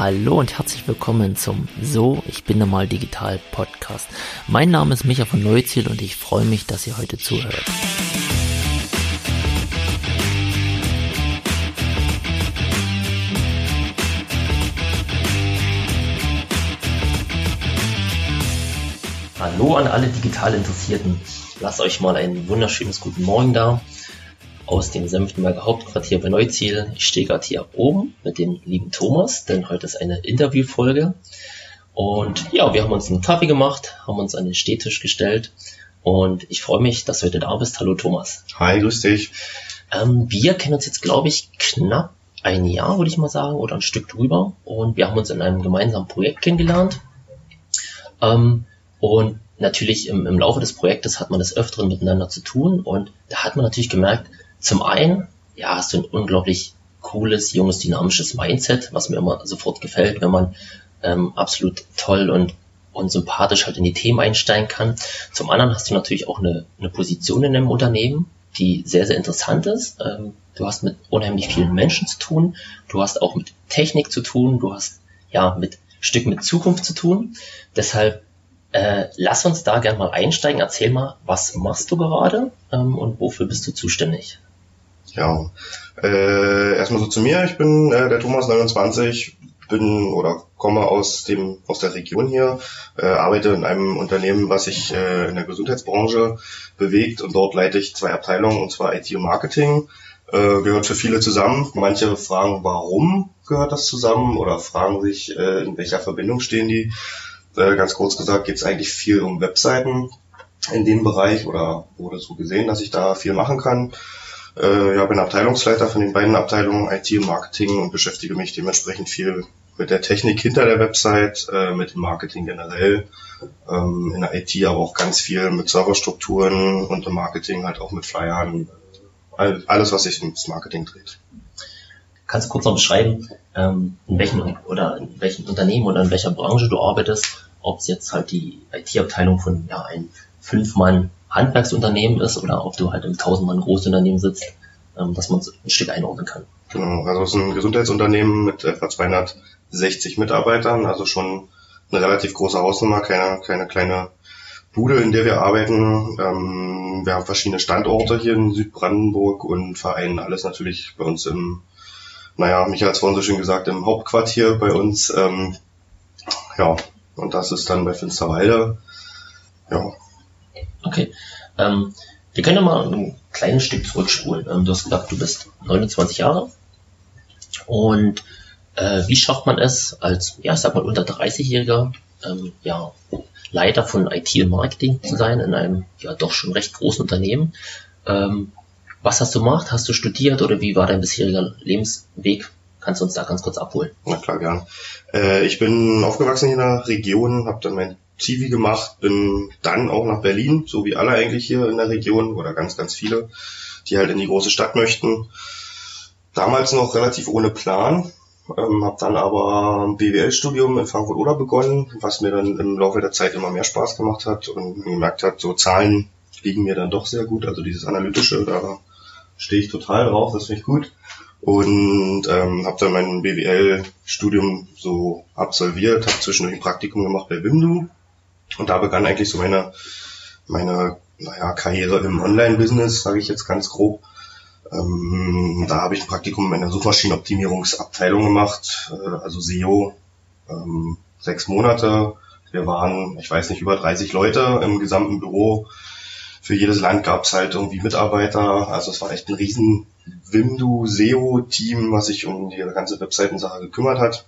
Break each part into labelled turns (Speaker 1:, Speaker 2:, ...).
Speaker 1: Hallo und herzlich willkommen zum So, ich bin normal digital Podcast. Mein Name ist Micha von Neuziel und ich freue mich, dass ihr heute zuhört. Hallo an alle digital Interessierten. Lasst euch mal ein wunderschönes guten Morgen da aus dem Senftenberger Hauptquartier bei Neuziel. Ich stehe gerade hier oben mit dem lieben Thomas, denn heute ist eine Interviewfolge. Und ja, wir haben uns einen Kaffee gemacht, haben uns an den Stehtisch gestellt und ich freue mich, dass du heute da bist. Hallo Thomas.
Speaker 2: Hi, grüß dich.
Speaker 1: Ähm, wir kennen uns jetzt, glaube ich, knapp ein Jahr, würde ich mal sagen, oder ein Stück drüber. Und wir haben uns in einem gemeinsamen Projekt kennengelernt. Ähm, und natürlich im, im Laufe des Projektes hat man des Öfteren miteinander zu tun. Und da hat man natürlich gemerkt, zum einen, ja, hast du ein unglaublich cooles, junges, dynamisches Mindset, was mir immer sofort gefällt, wenn man ähm, absolut toll und, und sympathisch halt in die Themen einsteigen kann. Zum anderen hast du natürlich auch eine, eine Position in einem Unternehmen, die sehr, sehr interessant ist. Ähm, du hast mit unheimlich vielen Menschen zu tun, du hast auch mit Technik zu tun, du hast ja mit Stück mit Zukunft zu tun. Deshalb äh, lass uns da gerne mal einsteigen. Erzähl mal, was machst du gerade ähm, und wofür bist du zuständig?
Speaker 2: Ja, äh, erstmal so zu mir. Ich bin äh, der Thomas 29, bin oder komme aus dem aus der Region hier, äh, arbeite in einem Unternehmen, was sich äh, in der Gesundheitsbranche bewegt und dort leite ich zwei Abteilungen und zwar IT und Marketing. Äh, gehört für viele zusammen. Manche fragen, warum gehört das zusammen oder fragen sich, äh, in welcher Verbindung stehen die. Äh, ganz kurz gesagt geht es eigentlich viel um Webseiten in dem Bereich oder wurde so gesehen, dass ich da viel machen kann. Äh, ja, bin Abteilungsleiter von den beiden Abteilungen IT und Marketing und beschäftige mich dementsprechend viel mit der Technik hinter der Website, äh, mit dem Marketing generell, ähm, in der IT aber auch ganz viel mit Serverstrukturen und im Marketing halt auch mit Flyern, alles, was sich ins Marketing dreht.
Speaker 1: Kannst du kurz noch beschreiben, ähm, in welchem oder in welchem Unternehmen oder in welcher Branche du arbeitest, ob es jetzt halt die IT-Abteilung von ja, ein Fünf-Mann Handwerksunternehmen ist oder ob du halt im Tausendmann Großunternehmen sitzt, ähm, dass man es ein Stück einordnen kann.
Speaker 2: Genau, also es ist ein Gesundheitsunternehmen mit etwa 260 Mitarbeitern, also schon eine relativ große Hausnummer, keine, keine kleine Bude, in der wir arbeiten. Ähm, wir haben verschiedene Standorte hier in Südbrandenburg und vereinen alles natürlich bei uns im, naja, Michael hat es vorhin so schön gesagt, im Hauptquartier bei uns. Ähm, ja, und das ist dann bei Finsterwalde. Ja,
Speaker 1: Okay. Ähm, wir können ja mal ein kleines Stück zurückspulen. Ähm, du hast gesagt, du bist 29 Jahre. Und äh, wie schafft man es als, ja, ich sag mal, unter 30-Jähriger, ähm, ja, Leiter von IT und Marketing zu sein in einem, ja, doch schon recht großen Unternehmen? Ähm, was hast du gemacht? Hast du studiert oder wie war dein bisheriger Lebensweg? Kannst du uns da ganz kurz abholen?
Speaker 2: Na klar, gern. Äh, ich bin aufgewachsen in der Region, habe dann mein Zivi gemacht, bin dann auch nach Berlin, so wie alle eigentlich hier in der Region oder ganz, ganz viele, die halt in die große Stadt möchten. Damals noch relativ ohne Plan, ähm, habe dann aber ein BWL-Studium in Frankfurt-Oder begonnen, was mir dann im Laufe der Zeit immer mehr Spaß gemacht hat und gemerkt hat, so Zahlen liegen mir dann doch sehr gut. Also dieses Analytische, da stehe ich total drauf, das finde ich gut. Und ähm, habe dann mein BWL-Studium so absolviert, habe zwischendurch ein Praktikum gemacht bei Wimdu und da begann eigentlich so meine, meine naja, Karriere im Online-Business, sage ich jetzt ganz grob. Ähm, da habe ich ein Praktikum in der Suchmaschinenoptimierungsabteilung gemacht, äh, also SEO, ähm, sechs Monate. Wir waren, ich weiß nicht, über 30 Leute im gesamten Büro. Für jedes Land gab es halt irgendwie Mitarbeiter. Also es war echt ein riesen Wimdu SEO-Team, was sich um die ganze Webseitensache gekümmert hat.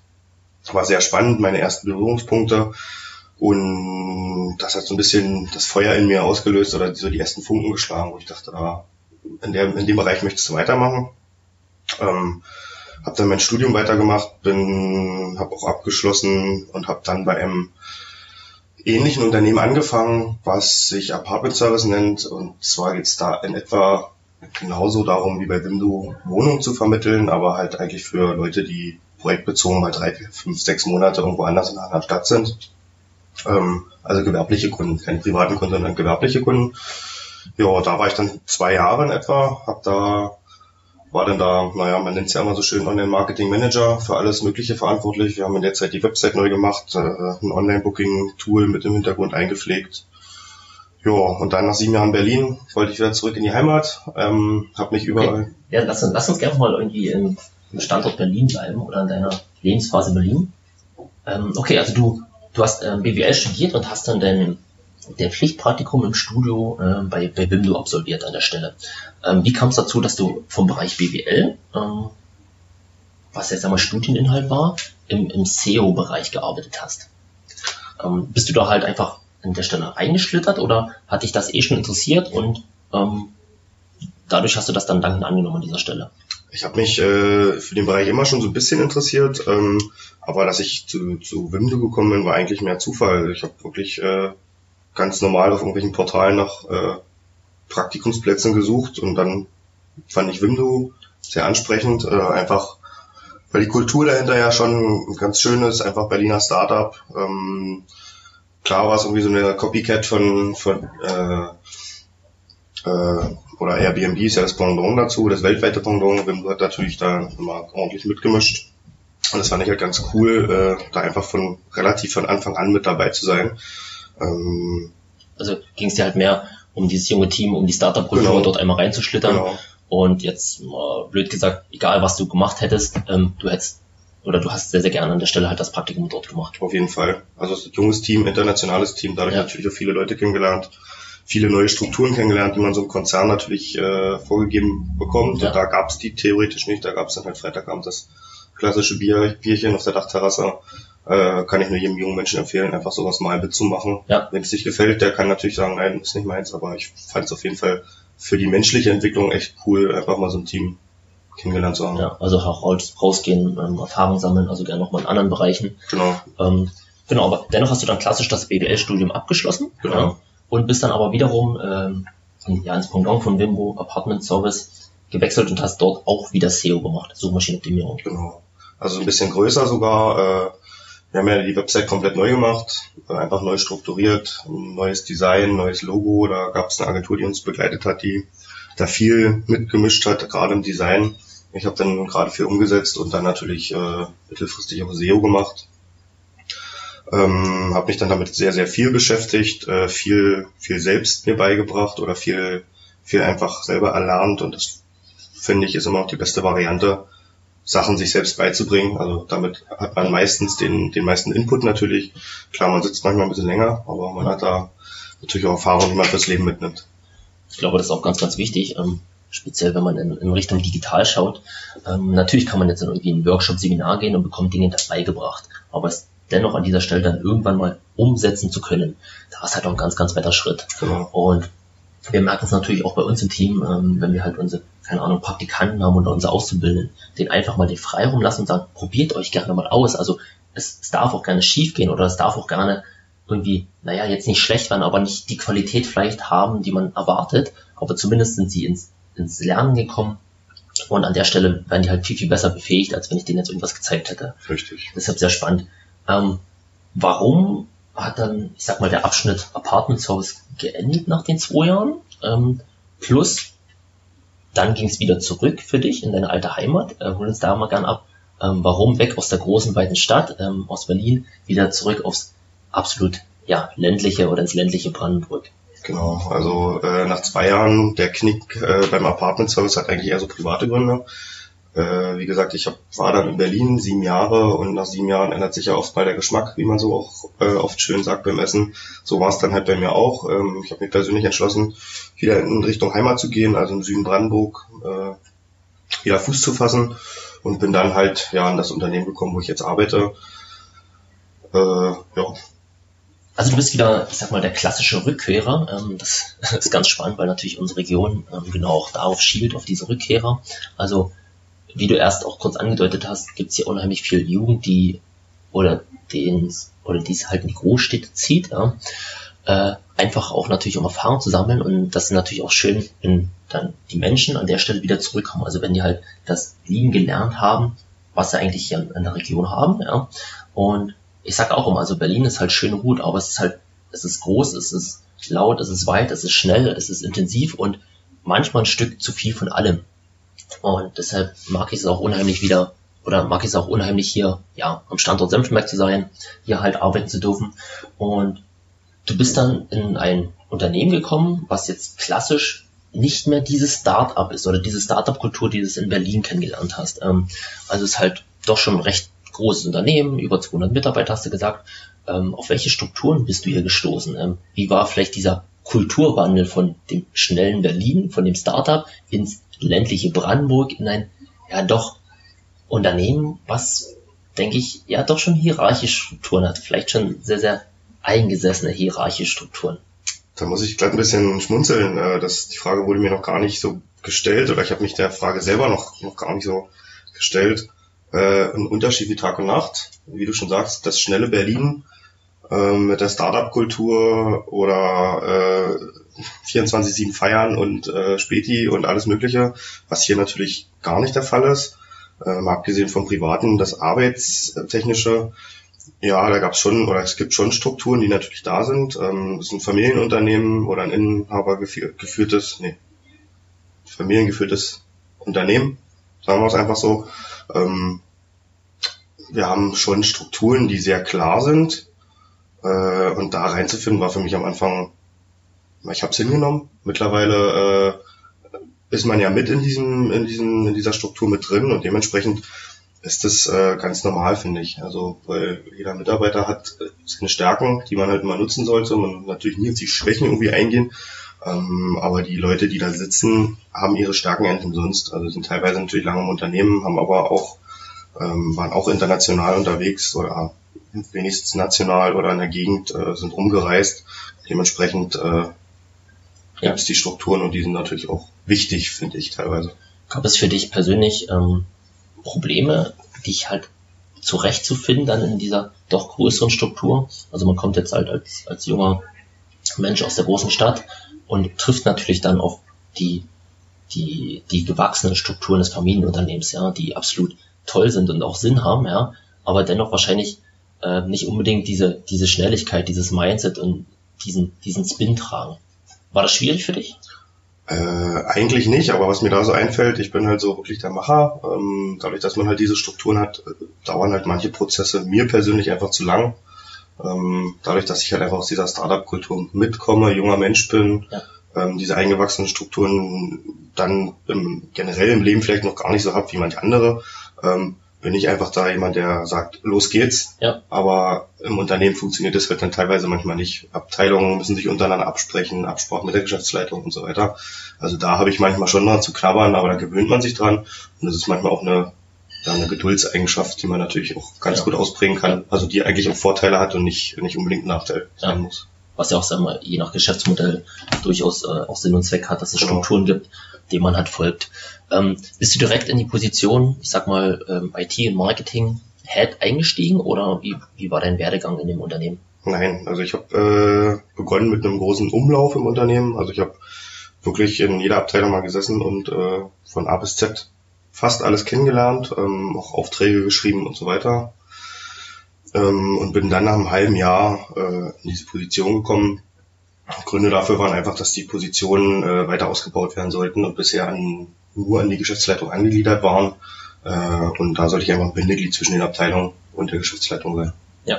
Speaker 2: War sehr spannend, meine ersten Berührungspunkte. Und das hat so ein bisschen das Feuer in mir ausgelöst oder so die ersten Funken geschlagen, wo ich dachte, ah, in, der, in dem Bereich möchtest du weitermachen. Ähm, habe dann mein Studium weitergemacht, bin, habe auch abgeschlossen und habe dann bei einem ähnlichen Unternehmen angefangen, was sich Apartment Service nennt. Und zwar geht es da in etwa genauso darum, wie bei Wimdu Wohnungen zu vermitteln, aber halt eigentlich für Leute, die projektbezogen mal drei, fünf, sechs Monate irgendwo anders in einer Stadt sind. Ähm, also gewerbliche Kunden, keine privaten Kunden, sondern gewerbliche Kunden. Ja, da war ich dann zwei Jahre in etwa, habe da war dann da, naja, man nennt es ja immer so schön Online-Marketing-Manager, für alles Mögliche verantwortlich. Wir haben in der Zeit die Website neu gemacht, äh, ein Online-Booking-Tool mit im Hintergrund eingepflegt. Ja, und dann nach sieben Jahren Berlin wollte ich wieder zurück in die Heimat, ähm, habe mich überall... Okay.
Speaker 1: Ja, lass, lass uns gerne mal irgendwie im, im Standort Berlin bleiben oder in deiner Lebensphase Berlin. Ähm, okay, also du, du hast ähm, BWL studiert und hast dann dein, dein Pflichtpraktikum im Studio äh, bei, bei Bimdo absolviert an der Stelle. Ähm, wie kam es dazu, dass du vom Bereich BWL, ähm, was jetzt einmal Studieninhalt war, im, im SEO-Bereich gearbeitet hast? Ähm, bist du da halt einfach an der Stelle reingeschlittert oder hat dich das eh schon interessiert und ähm, dadurch hast du das dann dankend angenommen an dieser Stelle?
Speaker 2: Ich habe mich äh, für den Bereich immer schon so ein bisschen interessiert, ähm, aber dass ich zu, zu Wimdo gekommen bin, war eigentlich mehr Zufall. Ich habe wirklich äh, ganz normal auf irgendwelchen Portalen nach äh, Praktikumsplätzen gesucht und dann fand ich Wimdo sehr ansprechend, äh, einfach weil die Kultur dahinter ja schon ganz schön ist, einfach Berliner Startup. Ähm, klar war es irgendwie so eine Copycat von, von äh, äh, oder Airbnb ist ja das Pendant dazu, das weltweite Pendant. Wimdo hat natürlich da immer ordentlich mitgemischt. Und das fand ich halt ganz cool, äh, da einfach von relativ von Anfang an mit dabei zu sein.
Speaker 1: Ähm, also ging es dir halt mehr um dieses junge Team, um die Startup-Kultur genau. dort einmal reinzuschlittern. Genau. Und jetzt, äh, blöd gesagt, egal was du gemacht hättest, ähm, du hättest oder du hast sehr, sehr gerne an der Stelle halt das Praktikum dort gemacht.
Speaker 2: Auf jeden Fall. Also es ist ein junges Team, internationales Team, dadurch ja. natürlich auch viele Leute kennengelernt, viele neue Strukturen kennengelernt, die man so im Konzern natürlich äh, vorgegeben bekommt. Ja. Und da gab es die theoretisch nicht, da gab es dann halt Freitagabend das klassische Bier, Bierchen auf der Dachterrasse. Äh, kann ich nur jedem jungen Menschen empfehlen, einfach sowas mal mitzumachen. Ja. Wenn es nicht gefällt, der kann natürlich sagen, nein, ist nicht meins, aber ich fand es auf jeden Fall für die menschliche Entwicklung echt cool, einfach mal so ein Team kennengelernt zu haben.
Speaker 1: Ja, also auch rausgehen, ähm, Erfahrung sammeln, also gerne nochmal in anderen Bereichen.
Speaker 2: Genau.
Speaker 1: Ähm, genau, aber dennoch hast du dann klassisch das BWL-Studium abgeschlossen. Genau. Ja, und bist dann aber wiederum ähm, ja, ins Pendant von Wimbo Apartment Service gewechselt und hast dort auch wieder SEO gemacht, Suchmaschinenoptimierung.
Speaker 2: Genau. Also ein bisschen größer sogar. Äh, wir haben ja die Website komplett neu gemacht, äh, einfach neu strukturiert, neues Design, neues Logo. Da gab es eine Agentur, die uns begleitet hat, die da viel mitgemischt hat, gerade im Design. Ich habe dann gerade viel umgesetzt und dann natürlich äh, mittelfristig auch SEO gemacht. Ähm, habe mich dann damit sehr, sehr viel beschäftigt, äh, viel, viel selbst mir beigebracht oder viel, viel einfach selber erlernt und das finde ich ist immer noch die beste Variante, Sachen sich selbst beizubringen. Also damit hat man meistens den, den meisten Input natürlich. Klar, man sitzt manchmal ein bisschen länger, aber man hat da natürlich auch Erfahrung, die man fürs Leben mitnimmt.
Speaker 1: Ich glaube, das ist auch ganz, ganz wichtig. Ähm, speziell wenn man in, in Richtung digital schaut. Ähm, natürlich kann man jetzt in irgendwie ein Workshop, Seminar gehen und bekommt Dinge dabei gebracht. Aber es dennoch an dieser Stelle dann irgendwann mal umsetzen zu können, da ist halt auch ein ganz, ganz weiter Schritt. Genau. Und wir merken es natürlich auch bei uns im Team, ähm, wenn wir halt unsere, keine Ahnung, Praktikanten haben oder unsere Auszubildenden, den einfach mal den Freiraum lassen und sagen, probiert euch gerne mal aus. Also es, es darf auch gerne schief gehen oder es darf auch gerne irgendwie, naja, jetzt nicht schlecht werden, aber nicht die Qualität vielleicht haben, die man erwartet, aber zumindest sind sie ins, ins Lernen gekommen und an der Stelle werden die halt viel, viel besser befähigt, als wenn ich denen jetzt irgendwas gezeigt hätte.
Speaker 2: Richtig.
Speaker 1: Deshalb sehr spannend. Ähm, warum hat dann, ich sag mal, der Abschnitt Apartment Service geendet nach den zwei Jahren. Ähm, plus, dann ging es wieder zurück für dich in deine alte Heimat. Äh, hol uns da mal gern ab. Ähm, warum weg aus der großen, weiten Stadt, ähm, aus Berlin, wieder zurück aufs absolut ja, ländliche oder ins ländliche Brandenburg?
Speaker 2: Genau, also äh, nach zwei Jahren, der Knick äh, beim Apartment Service hat eigentlich eher so private Gründe. Äh, wie gesagt, ich hab, war dann in Berlin sieben Jahre und nach sieben Jahren ändert sich ja oft mal der Geschmack, wie man so auch äh, oft schön sagt beim Essen. So war es dann halt bei mir auch. Ähm, ich habe mich persönlich entschlossen, wieder in Richtung Heimat zu gehen, also im Süden Brandenburg, äh, wieder Fuß zu fassen und bin dann halt ja an das Unternehmen gekommen, wo ich jetzt arbeite.
Speaker 1: Äh, ja, also du bist wieder, ich sag mal, der klassische Rückkehrer. Ähm, das ist ganz spannend, weil natürlich unsere Region ähm, genau auch darauf schielt, auf diese Rückkehrer. Also wie du erst auch kurz angedeutet hast, gibt es hier unheimlich viel Jugend, die oder den oder die es halt in die Großstädte zieht, ja. äh, einfach auch natürlich um Erfahrung zu sammeln und das ist natürlich auch schön, wenn dann die Menschen an der Stelle wieder zurückkommen. Also wenn die halt das Lieben gelernt haben, was sie eigentlich hier in, der Region haben, ja. Und ich sag auch immer, also Berlin ist halt schön und gut, aber es ist halt, es ist groß, es ist laut, es ist weit, es ist schnell, es ist intensiv und manchmal ein Stück zu viel von allem. Und deshalb mag ich es auch unheimlich wieder, oder mag ich es auch unheimlich hier, ja, am Standort Senftenberg zu sein, hier halt arbeiten zu dürfen. Und du bist dann in ein Unternehmen gekommen, was jetzt klassisch nicht mehr dieses Start-up ist oder diese Start-up-Kultur, die du in Berlin kennengelernt hast. Ähm, also es ist halt doch schon ein recht großes Unternehmen, über 200 Mitarbeiter hast du gesagt. Ähm, auf welche Strukturen bist du hier gestoßen? Ähm, wie war vielleicht dieser Kulturwandel von dem schnellen Berlin, von dem Startup ins ländliche Brandenburg, in ein ja doch Unternehmen, was, denke ich, ja doch schon hierarchische Strukturen hat, vielleicht schon sehr, sehr eingesessene hierarchische Strukturen.
Speaker 2: Da muss ich gerade ein bisschen schmunzeln. Äh, das, die Frage wurde mir noch gar nicht so gestellt oder ich habe mich der Frage selber noch, noch gar nicht so gestellt. Äh, ein Unterschied wie Tag und Nacht, wie du schon sagst, das schnelle Berlin äh, mit der Startup-Kultur oder äh, 24-7 feiern und äh, Späti und alles Mögliche, was hier natürlich gar nicht der Fall ist. Ähm, abgesehen vom Privaten, das Arbeitstechnische, ja, da gab es schon, oder es gibt schon Strukturen, die natürlich da sind. Ähm, es ist ein Familienunternehmen oder ein Inhaber geführtes, nee, familiengeführtes Unternehmen, sagen wir es einfach so. Ähm, wir haben schon Strukturen, die sehr klar sind. Äh, und da reinzufinden war für mich am Anfang, ich habe es hingenommen. Mittlerweile äh, ist man ja mit in diesem, in diesem, in dieser Struktur mit drin und dementsprechend ist das äh, ganz normal, finde ich. Also weil jeder Mitarbeiter hat äh, seine Stärken, die man halt immer nutzen sollte. Man natürlich nie auf die Schwächen irgendwie eingehen. Ähm, aber die Leute, die da sitzen, haben ihre Stärken eigentlich umsonst. Also sind teilweise natürlich lange im Unternehmen, haben aber auch, ähm, waren auch international unterwegs oder wenigstens national oder in der Gegend, äh, sind rumgereist. Dementsprechend äh, ja. es die Strukturen und die sind natürlich auch wichtig, finde ich teilweise.
Speaker 1: Gab es für dich persönlich ähm, Probleme, dich halt zurechtzufinden dann in dieser doch größeren Struktur? Also man kommt jetzt halt als, als junger Mensch aus der großen Stadt und trifft natürlich dann auf die, die, die gewachsenen Strukturen des Familienunternehmens, ja, die absolut toll sind und auch Sinn haben, ja, aber dennoch wahrscheinlich äh, nicht unbedingt diese, diese Schnelligkeit, dieses Mindset und diesen, diesen Spin tragen. War das schwierig für dich?
Speaker 2: Äh, eigentlich nicht, aber was mir da so einfällt, ich bin halt so wirklich der Macher. Ähm, dadurch, dass man halt diese Strukturen hat, äh, dauern halt manche Prozesse mir persönlich einfach zu lang. Ähm, dadurch, dass ich halt einfach aus dieser Startup-Kultur mitkomme, junger Mensch bin, ja. ähm, diese eingewachsenen Strukturen dann im, generell im Leben vielleicht noch gar nicht so habe wie manche andere, ähm, bin ich einfach da jemand, der sagt, los geht's. Ja. Aber im Unternehmen funktioniert das halt dann teilweise manchmal nicht. Abteilungen müssen sich untereinander absprechen, Absprachen mit der Geschäftsleitung und so weiter. Also da habe ich manchmal schon dran zu knabbern, aber da gewöhnt man sich dran. Und das ist manchmal auch eine, ja, eine Geduldseigenschaft, die man natürlich auch ganz ja. gut ausprägen kann. Also die eigentlich auch Vorteile hat und nicht, nicht unbedingt ein Nachteil sein muss.
Speaker 1: Was ja auch, sagen wir, je nach Geschäftsmodell durchaus äh, auch Sinn und Zweck hat, dass es genau. Strukturen gibt, denen man halt folgt. Ähm, bist du direkt in die Position, ich sag mal, ähm, IT und Marketing Head eingestiegen oder wie, wie war dein Werdegang in dem Unternehmen?
Speaker 2: Nein, also ich habe äh, begonnen mit einem großen Umlauf im Unternehmen. Also ich habe wirklich in jeder Abteilung mal gesessen und äh, von A bis Z fast alles kennengelernt, ähm, auch Aufträge geschrieben und so weiter. Ähm, und bin dann nach einem halben Jahr äh, in diese Position gekommen. Gründe dafür waren einfach, dass die Positionen äh, weiter ausgebaut werden sollten und bisher an nur an die Geschäftsleitung angegliedert waren. Äh, und da sollte ich einfach ein Bindeglied zwischen den Abteilungen und der Geschäftsleitung sein.
Speaker 1: Ja.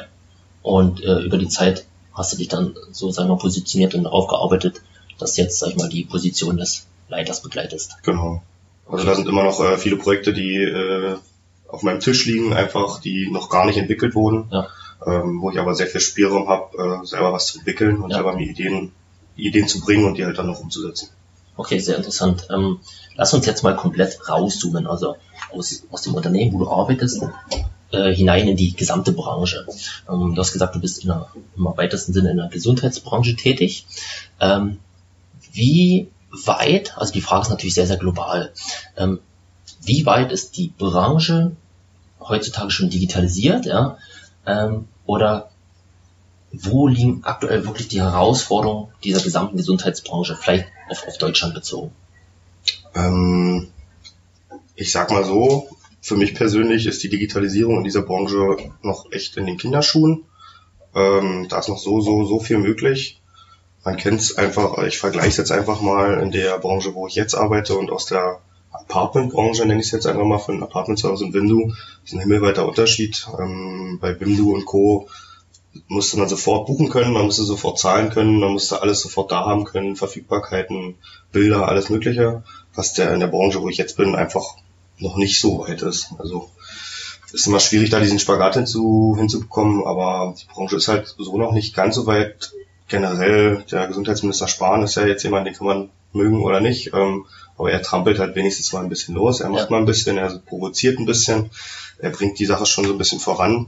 Speaker 1: Und äh, über die Zeit hast du dich dann so, sagen wir, positioniert und aufgearbeitet, dass jetzt, sag ich mal, die Position des Leiters begleitest.
Speaker 2: Genau. Also da sind immer noch äh, viele Projekte, die äh, auf meinem Tisch liegen, einfach, die noch gar nicht entwickelt wurden, ja. Ähm, wo ich aber sehr viel Spielraum habe, äh, selber was zu entwickeln und ja. selber mir Ideen, Ideen zu bringen und die halt dann noch umzusetzen.
Speaker 1: Okay, sehr interessant. Ähm, lass uns jetzt mal komplett rauszoomen, also aus, aus dem Unternehmen, wo du arbeitest, äh, hinein in die gesamte Branche. Ähm, du hast gesagt, du bist in der, im weitesten Sinne in der Gesundheitsbranche tätig. Ähm, wie weit, also die Frage ist natürlich sehr, sehr global, ähm, wie weit ist die Branche heutzutage schon digitalisiert, ja? Ähm, oder wo liegen aktuell wirklich die Herausforderungen dieser gesamten Gesundheitsbranche, vielleicht auf, auf Deutschland bezogen?
Speaker 2: Ähm, ich sag mal so, für mich persönlich ist die Digitalisierung in dieser Branche noch echt in den Kinderschuhen. Ähm, da ist noch so, so, so viel möglich. Man kennt es einfach, ich vergleiche es jetzt einfach mal in der Branche, wo ich jetzt arbeite und aus der Apartmentbranche, nenne ich es jetzt einfach mal, von Apartment Service und Windu, ist ein himmelweiter Unterschied. Ähm, bei Windu und Co. musste man sofort buchen können, man musste sofort zahlen können, man musste alles sofort da haben können, Verfügbarkeiten, Bilder, alles Mögliche, was der in der Branche, wo ich jetzt bin, einfach noch nicht so weit ist. Also ist immer schwierig, da diesen Spagat hinzu, hinzubekommen, aber die Branche ist halt so noch nicht ganz so weit. Generell, der Gesundheitsminister Spahn ist ja jetzt jemand, den kann man mögen oder nicht, ähm, aber er trampelt halt wenigstens mal ein bisschen los, er macht ja. mal ein bisschen, er provoziert ein bisschen, er bringt die Sache schon so ein bisschen voran.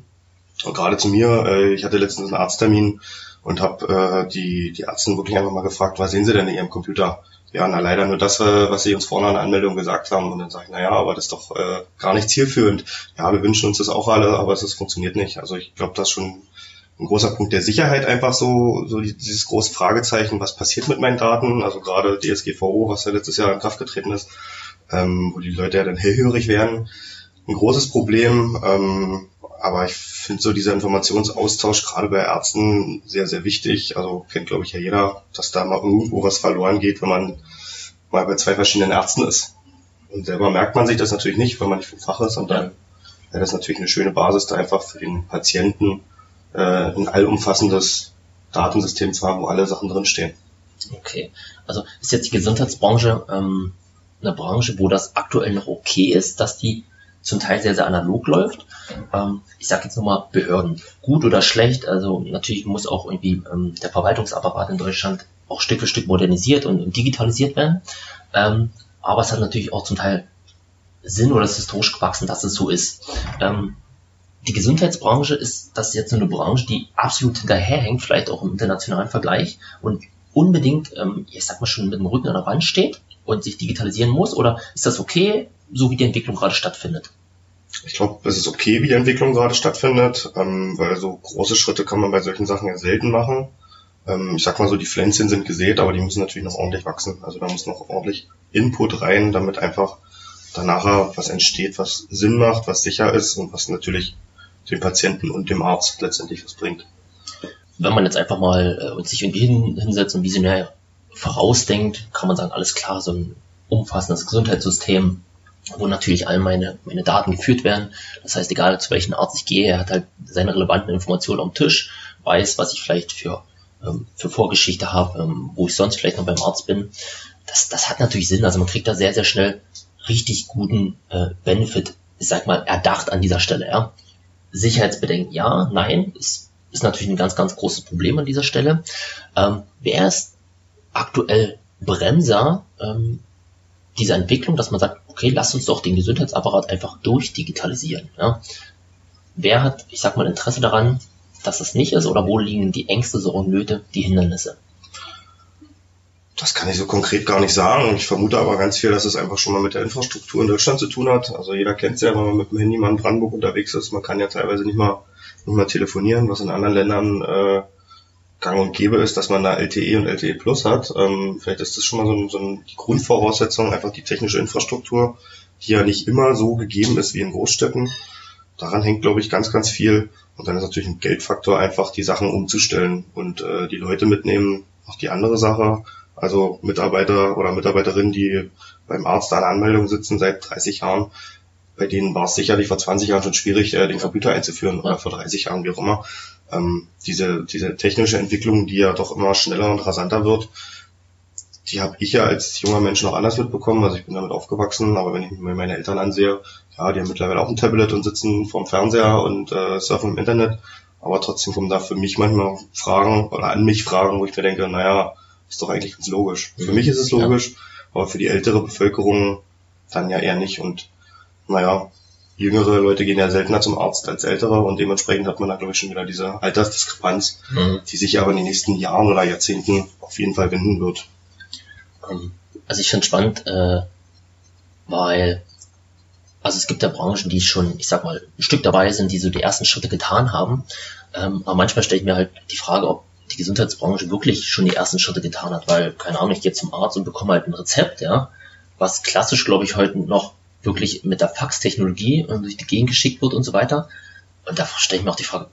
Speaker 2: Und gerade zu mir, äh, ich hatte letztens einen Arzttermin und habe äh, die, die Ärzte wirklich einfach mal gefragt, was sehen sie denn in ihrem Computer? ja, na leider nur das, äh, was sie uns vorne an der Anmeldung gesagt haben. Und dann sage ich, na ja, aber das ist doch äh, gar nicht zielführend. Ja, wir wünschen uns das auch alle, aber es funktioniert nicht. Also ich glaube, das ist schon ein großer Punkt der Sicherheit einfach so, so dieses große Fragezeichen, was passiert mit meinen Daten, also gerade DSGVO, was ja letztes Jahr in Kraft getreten ist, ähm, wo die Leute ja dann hellhörig werden. Ein großes Problem, ähm, aber ich finde so dieser Informationsaustausch gerade bei Ärzten sehr, sehr wichtig. Also kennt, glaube ich, ja jeder, dass da mal irgendwo was verloren geht, wenn man mal bei zwei verschiedenen Ärzten ist. Und selber merkt man sich das natürlich nicht, wenn man nicht vom Fach ist. Und dann wäre das natürlich eine schöne Basis, da einfach für den Patienten äh, ein allumfassendes Datensystem zu haben, wo alle Sachen drinstehen.
Speaker 1: Okay, also ist jetzt die Gesundheitsbranche ähm, eine Branche, wo das aktuell noch okay ist, dass die zum Teil sehr, sehr analog läuft. Ähm, ich sage jetzt nochmal Behörden, gut oder schlecht. Also natürlich muss auch irgendwie ähm, der Verwaltungsapparat in Deutschland auch Stück für Stück modernisiert und, und digitalisiert werden. Ähm, aber es hat natürlich auch zum Teil Sinn oder ist historisch gewachsen, dass es so ist. Ähm, die Gesundheitsbranche ist das jetzt so eine Branche, die absolut hinterherhängt, vielleicht auch im internationalen Vergleich und unbedingt, ähm, ich sag mal schon mit dem Rücken an der Wand steht und sich digitalisieren muss? Oder ist das okay? so wie die Entwicklung gerade stattfindet?
Speaker 2: Ich glaube, es ist okay, wie die Entwicklung gerade stattfindet, ähm, weil so große Schritte kann man bei solchen Sachen ja selten machen. Ähm, ich sag mal so, die Pflänzchen sind gesät, aber die müssen natürlich noch ordentlich wachsen. Also da muss noch ordentlich Input rein, damit einfach danach was entsteht, was Sinn macht, was sicher ist und was natürlich dem Patienten und dem Arzt letztendlich was bringt.
Speaker 1: Wenn man jetzt einfach mal äh, sich irgendwie hinsetzt und visionär vorausdenkt, kann man sagen, alles klar, so ein umfassendes Gesundheitssystem wo natürlich all meine, meine Daten geführt werden. Das heißt, egal zu welchen Arzt ich gehe, er hat halt seine relevanten Informationen am Tisch, weiß, was ich vielleicht für, ähm, für Vorgeschichte habe, ähm, wo ich sonst vielleicht noch beim Arzt bin. Das, das hat natürlich Sinn. Also man kriegt da sehr, sehr schnell richtig guten äh, Benefit, ich sag mal, erdacht an dieser Stelle. Ja. Sicherheitsbedenken ja, nein, ist, ist natürlich ein ganz, ganz großes Problem an dieser Stelle. Ähm, wer ist aktuell Bremser ähm, dieser Entwicklung, dass man sagt, okay, lass uns doch den Gesundheitsapparat einfach durchdigitalisieren. Ja? Wer hat, ich sag mal, Interesse daran, dass es nicht ist oder wo liegen die Ängste, Sorgen, Nöte, die Hindernisse?
Speaker 2: Das kann ich so konkret gar nicht sagen. Ich vermute aber ganz viel, dass es einfach schon mal mit der Infrastruktur in Deutschland zu tun hat. Also jeder kennt es ja, wenn man mit dem Handy mal in Brandenburg unterwegs ist. Man kann ja teilweise nicht mal, nicht mal telefonieren, was in anderen Ländern äh, gang und gäbe ist, dass man da LTE und LTE Plus hat. Ähm, vielleicht ist das schon mal so, ein, so ein, die Grundvoraussetzung, einfach die technische Infrastruktur, die ja nicht immer so gegeben ist wie in Großstädten. Daran hängt, glaube ich, ganz, ganz viel. Und dann ist natürlich ein Geldfaktor, einfach die Sachen umzustellen und äh, die Leute mitnehmen. Auch die andere Sache, also Mitarbeiter oder Mitarbeiterinnen, die beim Arzt an Anmeldung sitzen seit 30 Jahren, bei denen war es sicherlich vor 20 Jahren schon schwierig, äh, den Computer einzuführen oder vor 30 Jahren, wie auch immer ähm, diese, diese technische Entwicklung, die ja doch immer schneller und rasanter wird, die habe ich ja als junger Mensch noch anders mitbekommen. Also ich bin damit aufgewachsen, aber wenn ich mir meine Eltern ansehe, ja, die haben mittlerweile auch ein Tablet und sitzen vorm Fernseher und äh, surfen im Internet. Aber trotzdem kommen da für mich manchmal Fragen oder an mich Fragen, wo ich mir denke, naja, ist doch eigentlich ganz logisch. Für mhm. mich ist es logisch, ja. aber für die ältere Bevölkerung dann ja eher nicht. Und naja, jüngere Leute gehen ja seltener zum Arzt als ältere und dementsprechend hat man da, glaube ich, schon wieder diese Altersdiskrepanz, mhm. die sich aber in den nächsten Jahren oder Jahrzehnten auf jeden Fall wenden wird.
Speaker 1: Also ich finde spannend, äh, weil also es gibt ja Branchen, die schon, ich sag mal, ein Stück dabei sind, die so die ersten Schritte getan haben. Ähm, aber manchmal stelle ich mir halt die Frage, ob die Gesundheitsbranche wirklich schon die ersten Schritte getan hat, weil, keine Ahnung, ich gehe zum Arzt und bekomme halt ein Rezept, ja, was klassisch, glaube ich, heute noch wirklich mit der Faxtechnologie durch die Gegend geschickt wird und so weiter. Und da stelle ich mir auch die Frage,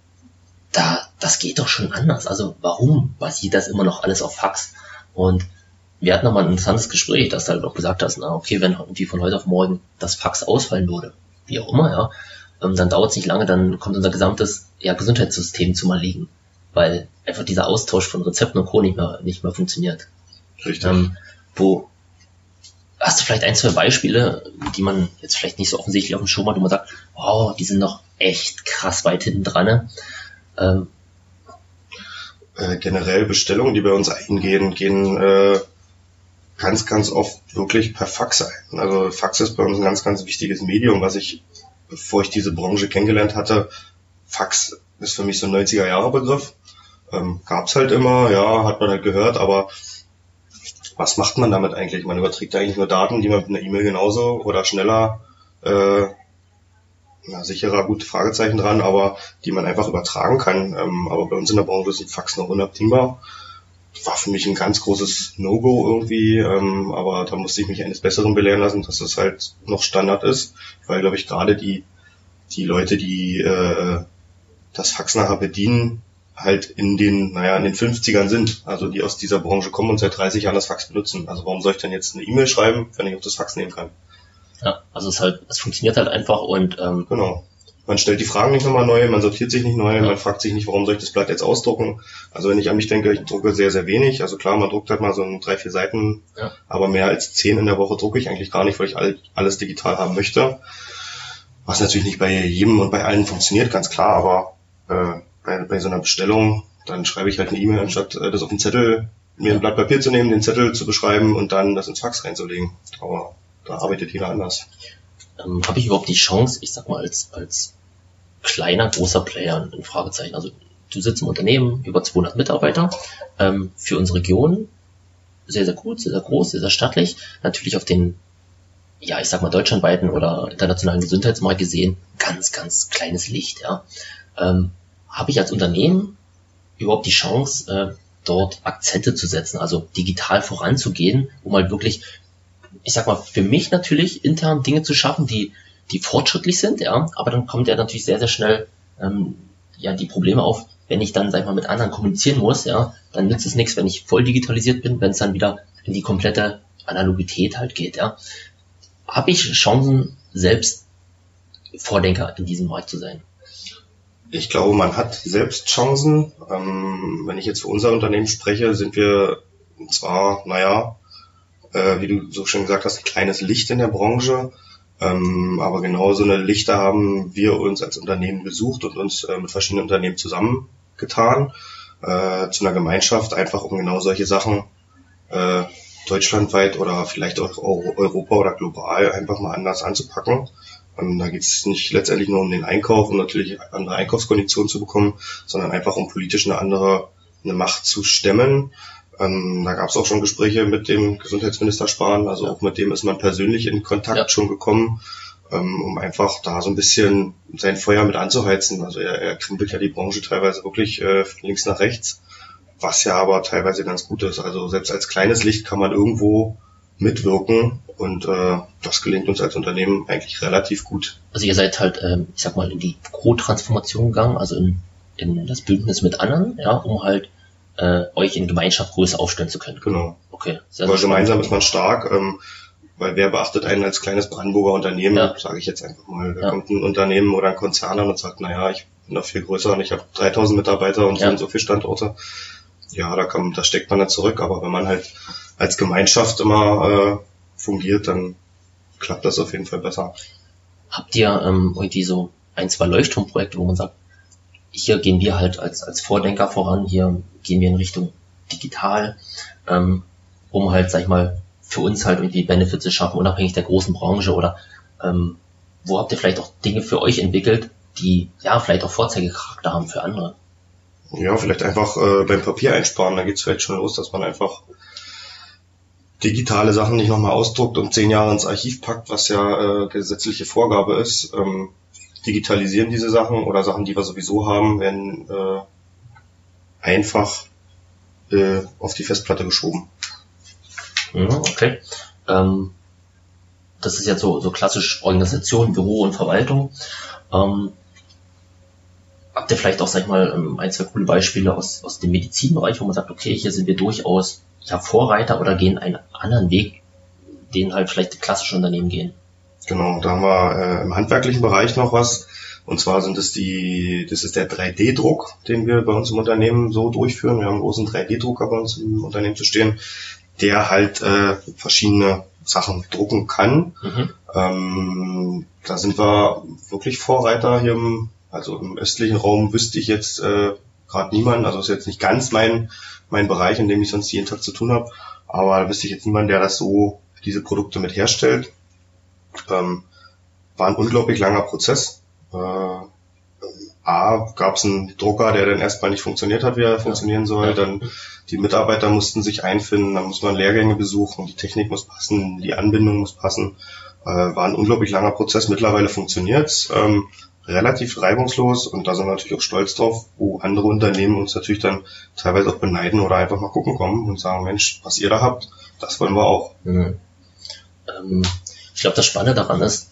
Speaker 1: da, das geht doch schon anders. Also warum basiert das immer noch alles auf Fax? Und wir hatten nochmal ein interessantes Gespräch, dass du halt auch gesagt hast, na okay, wenn irgendwie von heute auf morgen das Fax ausfallen würde, wie auch immer, ja, ähm, dann dauert es nicht lange, dann kommt unser gesamtes ja, Gesundheitssystem zu mal liegen, weil einfach dieser Austausch von Rezepten und Co. nicht mehr, nicht mehr funktioniert.
Speaker 2: Richtig.
Speaker 1: Ähm, wo hast du vielleicht ein, zwei Beispiele, die man jetzt vielleicht nicht so offensichtlich auf dem Schirm hat, wo man sagt, oh, die sind noch echt krass weit hinten dran. Ne? Ähm,
Speaker 2: äh, generell Bestellungen, die bei uns eingehen, gehen äh, ganz, ganz oft wirklich per Fax ein. Also Fax ist bei uns ein ganz, ganz wichtiges Medium, was ich, bevor ich diese Branche kennengelernt hatte, Fax ist für mich so ein 90er Jahre Begriff. Ähm, gab's halt immer, ja, hat man halt gehört, aber was macht man damit eigentlich? Man überträgt eigentlich nur Daten, die man mit einer E-Mail genauso oder schneller, äh, na, sicherer, gute Fragezeichen dran, aber die man einfach übertragen kann. Ähm, aber bei uns in der Branche ein Fax noch unabdingbar. War für mich ein ganz großes No-Go irgendwie, ähm, aber da musste ich mich eines Besseren belehren lassen, dass das halt noch Standard ist, weil, glaube ich, gerade die, die Leute, die äh, das Fax nachher bedienen, halt in den, naja, in den 50ern sind, also die aus dieser Branche kommen und seit 30 Jahren das Fax benutzen. Also warum soll ich denn jetzt eine E-Mail schreiben, wenn ich auch das Fax nehmen kann?
Speaker 1: Ja, also es halt, es funktioniert halt einfach und ähm,
Speaker 2: genau. Man stellt die Fragen nicht nochmal neu, man sortiert sich nicht neu, ja. man fragt sich nicht, warum soll ich das Blatt jetzt ausdrucken. Also wenn ich an mich denke, ich drucke sehr, sehr wenig. Also klar, man druckt halt mal so drei, vier Seiten, ja. aber mehr als zehn in der Woche drucke ich eigentlich gar nicht, weil ich alles digital haben möchte. Was natürlich nicht bei jedem und bei allen funktioniert, ganz klar, aber äh, bei, bei so einer Bestellung, dann schreibe ich halt eine E-Mail, anstatt äh, das auf den Zettel, mir ein Blatt Papier zu nehmen, den Zettel zu beschreiben und dann das ins Fax reinzulegen. Aber da arbeitet jeder anders.
Speaker 1: Ähm, Habe ich überhaupt die Chance, ich sag mal, als, als kleiner, großer Player, ein Fragezeichen, also du sitzt im Unternehmen, über 200 Mitarbeiter, ähm, für unsere Region, sehr, sehr gut, sehr, sehr groß, sehr, sehr stattlich, natürlich auf den, ja, ich sag mal, deutschlandweiten oder internationalen Gesundheitsmarkt gesehen, ganz, ganz kleines Licht, ja. Ähm, habe ich als Unternehmen überhaupt die Chance, äh, dort Akzente zu setzen, also digital voranzugehen, um halt wirklich, ich sag mal, für mich natürlich intern Dinge zu schaffen, die, die fortschrittlich sind, ja, aber dann kommt ja natürlich sehr, sehr schnell ähm, ja die Probleme auf, wenn ich dann, sag ich mal, mit anderen kommunizieren muss, ja, dann nützt es nichts, wenn ich voll digitalisiert bin, wenn es dann wieder in die komplette Analogität halt geht, ja. Habe ich Chancen, selbst Vordenker in diesem Markt zu sein?
Speaker 2: Ich glaube, man hat selbst Chancen. Ähm, wenn ich jetzt für unser Unternehmen spreche, sind wir zwar, naja, äh, wie du so schön gesagt hast, ein kleines Licht in der Branche. Ähm, aber genau so eine Lichter haben wir uns als Unternehmen gesucht und uns äh, mit verschiedenen Unternehmen zusammengetan äh, zu einer Gemeinschaft, einfach um genau solche Sachen äh, deutschlandweit oder vielleicht auch Europa oder global einfach mal anders anzupacken. Ähm, da geht es nicht letztendlich nur um den Einkauf und natürlich andere Einkaufskonditionen zu bekommen, sondern einfach um politisch eine andere eine Macht zu stemmen. Ähm, da gab es auch schon Gespräche mit dem Gesundheitsminister Spahn, also auch mit dem ist man persönlich in Kontakt ja. schon gekommen, ähm, um einfach da so ein bisschen sein Feuer mit anzuheizen. Also er, er krempelt ja die Branche teilweise wirklich äh, links nach rechts, was ja aber teilweise ganz gut ist. Also selbst als kleines Licht kann man irgendwo mitwirken und äh, das gelingt uns als Unternehmen eigentlich relativ gut.
Speaker 1: Also ihr seid halt, ähm, ich sag mal, in die Co-Transformation gegangen, also in, in das Bündnis mit anderen, ja, um halt äh, euch in Gemeinschaft größer aufstellen zu können.
Speaker 2: Genau. Okay. Sehr, weil gemeinsam ist man stark, ähm, weil wer beachtet einen als kleines Brandenburger Unternehmen, ja. sage ich jetzt einfach mal. Da ja. kommt ein Unternehmen oder ein Konzern an und sagt, naja, ich bin noch viel größer und ich habe 3000 Mitarbeiter und ja. so und so viele Standorte. Ja, da, kann, da steckt man dann zurück, aber wenn man halt als Gemeinschaft immer äh, fungiert, dann klappt das auf jeden Fall besser.
Speaker 1: Habt ihr ähm, irgendwie so ein, zwei Leuchtturmprojekte, wo man sagt, hier gehen wir halt als, als Vordenker voran, hier gehen wir in Richtung digital, ähm, um halt, sag ich mal, für uns halt irgendwie Benefits zu schaffen, unabhängig der großen Branche oder ähm, wo habt ihr vielleicht auch Dinge für euch entwickelt, die ja vielleicht auch Vorzeigecharakter haben für andere?
Speaker 2: Ja, vielleicht einfach äh, beim Papier einsparen, da geht's vielleicht schon los, dass man einfach digitale Sachen nicht nochmal ausdruckt und zehn Jahre ins Archiv packt, was ja äh, gesetzliche Vorgabe ist. Ähm, digitalisieren diese Sachen oder Sachen, die wir sowieso haben, werden äh, einfach äh, auf die Festplatte geschoben.
Speaker 1: Mhm, okay. Ähm, das ist jetzt so, so klassisch Organisation, Büro und Verwaltung. Ähm, habt ihr vielleicht auch, sag ich mal, ähm, ein, zwei coole Beispiele aus, aus dem Medizinbereich, wo man sagt, okay, hier sind wir durchaus ja, Vorreiter oder gehen einen anderen Weg, den halt vielleicht klassische Unternehmen gehen?
Speaker 2: Genau, da haben wir äh, im handwerklichen Bereich noch was. Und zwar sind es die, das ist der 3D-Druck, den wir bei uns im Unternehmen so durchführen. Wir haben einen großen 3D-Drucker bei uns im Unternehmen zu stehen, der halt äh, verschiedene Sachen drucken kann. Mhm. Ähm, da sind wir wirklich Vorreiter hier im, also im östlichen Raum wüsste ich jetzt äh, gerade niemanden, also ist jetzt nicht ganz mein, mein Bereich, in dem ich sonst jeden Tag zu tun habe, aber da wüsste ich jetzt niemanden, der das so, diese Produkte mit herstellt. Ähm, war ein unglaublich langer Prozess. Äh, A, gab es einen Drucker, der dann erstmal nicht funktioniert hat, wie er ja. funktionieren soll. Dann die Mitarbeiter mussten sich einfinden, dann muss man Lehrgänge besuchen, die Technik muss passen, die Anbindung muss passen. Äh, war ein unglaublich langer Prozess. Mittlerweile funktioniert's ähm, relativ reibungslos und da sind wir natürlich auch stolz drauf, wo andere Unternehmen uns natürlich dann teilweise auch beneiden oder einfach mal gucken kommen und sagen, Mensch, was ihr da habt, das wollen wir auch. Mhm.
Speaker 1: Ähm, ich glaube, das Spannende daran ist,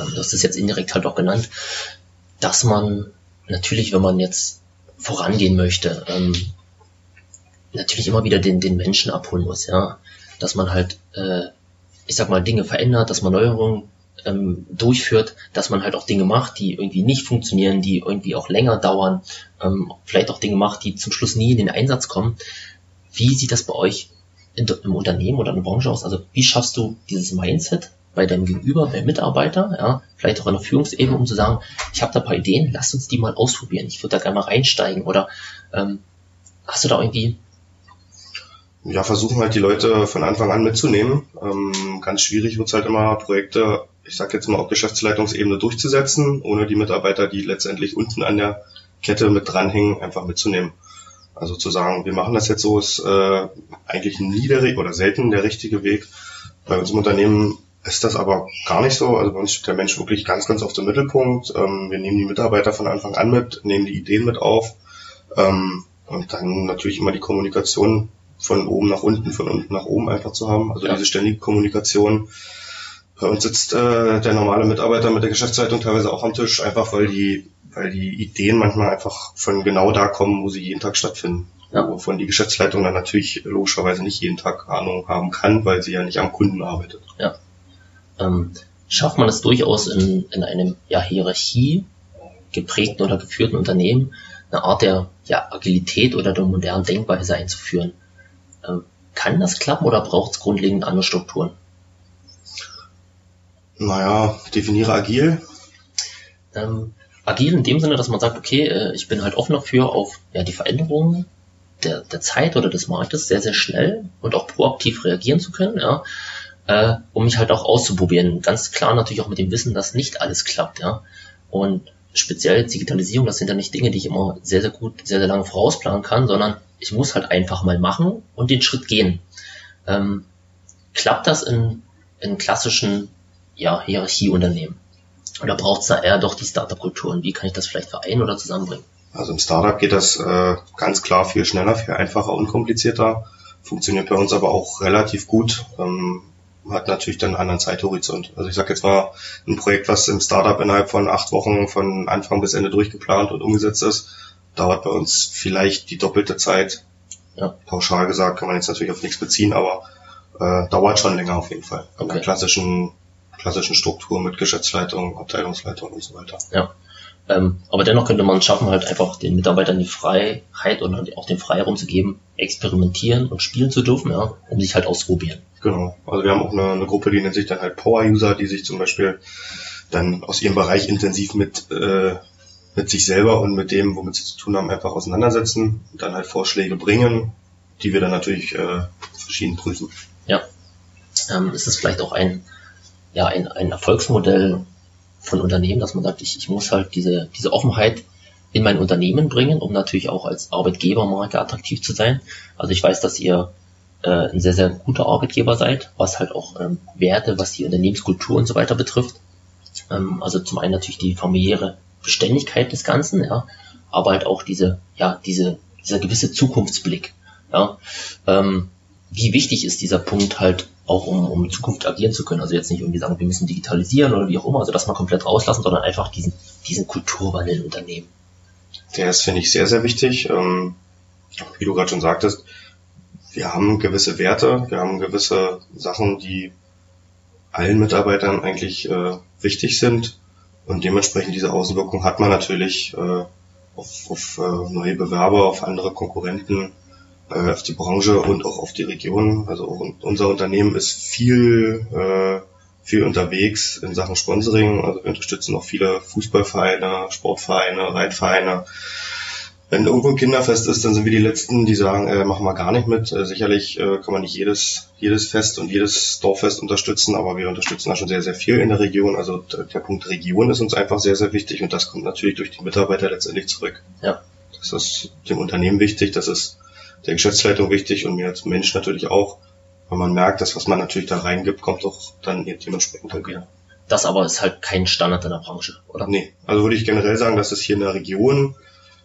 Speaker 1: ähm, du hast es jetzt indirekt halt auch genannt, dass man natürlich, wenn man jetzt vorangehen möchte, ähm, natürlich immer wieder den, den Menschen abholen muss, ja. Dass man halt, äh, ich sag mal, Dinge verändert, dass man Neuerungen ähm, durchführt, dass man halt auch Dinge macht, die irgendwie nicht funktionieren, die irgendwie auch länger dauern, ähm, vielleicht auch Dinge macht, die zum Schluss nie in den Einsatz kommen. Wie sieht das bei euch in, im Unternehmen oder in der Branche aus? Also wie schaffst du dieses Mindset bei deinem Gegenüber, beim Mitarbeiter, ja, vielleicht auch in der Führungsebene, um zu sagen, ich habe da paar Ideen, lass uns die mal ausprobieren. Ich würde da gerne mal reinsteigen. Oder ähm, hast du da irgendwie
Speaker 2: ja, versuchen halt die Leute von Anfang an mitzunehmen. Ähm, ganz schwierig wird's halt immer, Projekte, ich sag jetzt mal auf Geschäftsleitungsebene durchzusetzen, ohne die Mitarbeiter, die letztendlich unten an der Kette mit dranhängen, einfach mitzunehmen. Also zu sagen, wir machen das jetzt so, ist äh, eigentlich nie der oder selten der richtige Weg. Bei uns im Unternehmen ist das aber gar nicht so. Also bei uns steht der Mensch wirklich ganz, ganz auf dem Mittelpunkt. Ähm, wir nehmen die Mitarbeiter von Anfang an mit, nehmen die Ideen mit auf ähm, und dann natürlich immer die Kommunikation von oben nach unten, von unten nach oben einfach zu haben. Also ja. diese ständige Kommunikation. Bei uns sitzt äh, der normale Mitarbeiter mit der Geschäftsleitung teilweise auch am Tisch, einfach weil die, weil die Ideen manchmal einfach von genau da kommen, wo sie jeden Tag stattfinden. Ja. Wovon die Geschäftsleitung dann natürlich logischerweise nicht jeden Tag Ahnung haben kann, weil sie ja nicht am Kunden arbeitet.
Speaker 1: Ja ähm, schafft man es durchaus in, in einem ja, Hierarchie geprägten oder geführten Unternehmen eine Art der ja, Agilität oder der modernen Denkweise einzuführen. Ähm, kann das klappen oder braucht es grundlegend andere Strukturen?
Speaker 2: Naja, definiere agil.
Speaker 1: Ähm, agil in dem Sinne, dass man sagt, okay, äh, ich bin halt offen dafür, auf ja, die Veränderungen der, der Zeit oder des Marktes sehr, sehr schnell und auch proaktiv reagieren zu können. Ja äh, um mich halt auch auszuprobieren. Ganz klar natürlich auch mit dem Wissen, dass nicht alles klappt, ja. Und speziell Digitalisierung, das sind ja nicht Dinge, die ich immer sehr, sehr gut, sehr, sehr lange vorausplanen kann, sondern ich muss halt einfach mal machen und den Schritt gehen. Ähm, klappt das in, in klassischen ja, Hierarchieunternehmen? Oder braucht es da eher doch die Startup-Kultur? Und wie kann ich das vielleicht vereinen oder zusammenbringen?
Speaker 2: Also im Startup geht das äh, ganz klar viel schneller, viel einfacher, unkomplizierter. Funktioniert bei uns aber auch relativ gut. Ähm, hat natürlich dann einen anderen Zeithorizont. Also ich sage jetzt mal, ein Projekt, was im Startup innerhalb von acht Wochen von Anfang bis Ende durchgeplant und umgesetzt ist, dauert bei uns vielleicht die doppelte Zeit. Ja. Pauschal gesagt kann man jetzt natürlich auf nichts beziehen, aber äh, dauert schon länger auf jeden Fall. Okay. In der klassischen, klassischen Struktur mit Geschäftsleitung, Abteilungsleitung und so weiter.
Speaker 1: Ja. Ähm, aber dennoch könnte man es schaffen, halt einfach den Mitarbeitern die Freiheit und auch den Freiraum zu geben, experimentieren und spielen zu dürfen, ja, um sich halt auszuprobieren.
Speaker 2: Genau. Also wir haben auch eine, eine Gruppe, die nennt sich dann halt Power-User, die sich zum Beispiel dann aus ihrem Bereich intensiv mit, äh, mit sich selber und mit dem, womit sie zu tun haben, einfach auseinandersetzen und dann halt Vorschläge bringen, die wir dann natürlich äh, verschieden prüfen.
Speaker 1: Ja. Ähm, ist es vielleicht auch ein, ja, ein, ein Erfolgsmodell von Unternehmen, dass man sagt, ich, ich muss halt diese, diese Offenheit in mein Unternehmen bringen, um natürlich auch als Arbeitgebermarke attraktiv zu sein. Also ich weiß, dass ihr äh, ein sehr, sehr guter Arbeitgeber seid, was halt auch ähm, Werte, was die Unternehmenskultur und so weiter betrifft. Ähm, also zum einen natürlich die familiäre Beständigkeit des Ganzen, ja, aber halt auch diese, ja, diese, dieser gewisse Zukunftsblick. Ja. Ähm, wie wichtig ist dieser Punkt halt auch um, um in Zukunft agieren zu können. Also jetzt nicht irgendwie sagen, wir müssen digitalisieren oder wie auch immer, also das mal komplett rauslassen, sondern einfach diesen, diesen Kulturwandel Unternehmen.
Speaker 2: Der ist, finde ich, sehr, sehr wichtig. Ähm, wie du gerade schon sagtest, wir haben gewisse Werte, wir haben gewisse Sachen, die allen Mitarbeitern eigentlich äh, wichtig sind. Und dementsprechend diese Außenwirkung hat man natürlich äh, auf, auf äh, neue Bewerber, auf andere Konkurrenten, äh, auf die Branche und auch auf die Region. Also unser Unternehmen ist viel, äh, viel unterwegs in Sachen Sponsoring. Also wir unterstützen auch viele Fußballvereine, Sportvereine, Reitvereine, wenn irgendwo ein Kinderfest ist, dann sind wir die Letzten, die sagen, äh, machen wir gar nicht mit. Äh, sicherlich äh, kann man nicht jedes, jedes Fest und jedes Dorffest unterstützen, aber wir unterstützen da schon sehr, sehr viel in der Region. Also der Punkt Region ist uns einfach sehr, sehr wichtig und das kommt natürlich durch die Mitarbeiter letztendlich zurück. Ja. Das ist dem Unternehmen wichtig, das ist der Geschäftsleitung wichtig und mir als Mensch natürlich auch, weil man merkt, dass was man natürlich da reingibt, kommt auch dann dementsprechend halt wieder.
Speaker 1: Das aber ist halt kein Standard in der Branche, oder?
Speaker 2: Nee, also würde ich generell sagen, dass es hier in der Region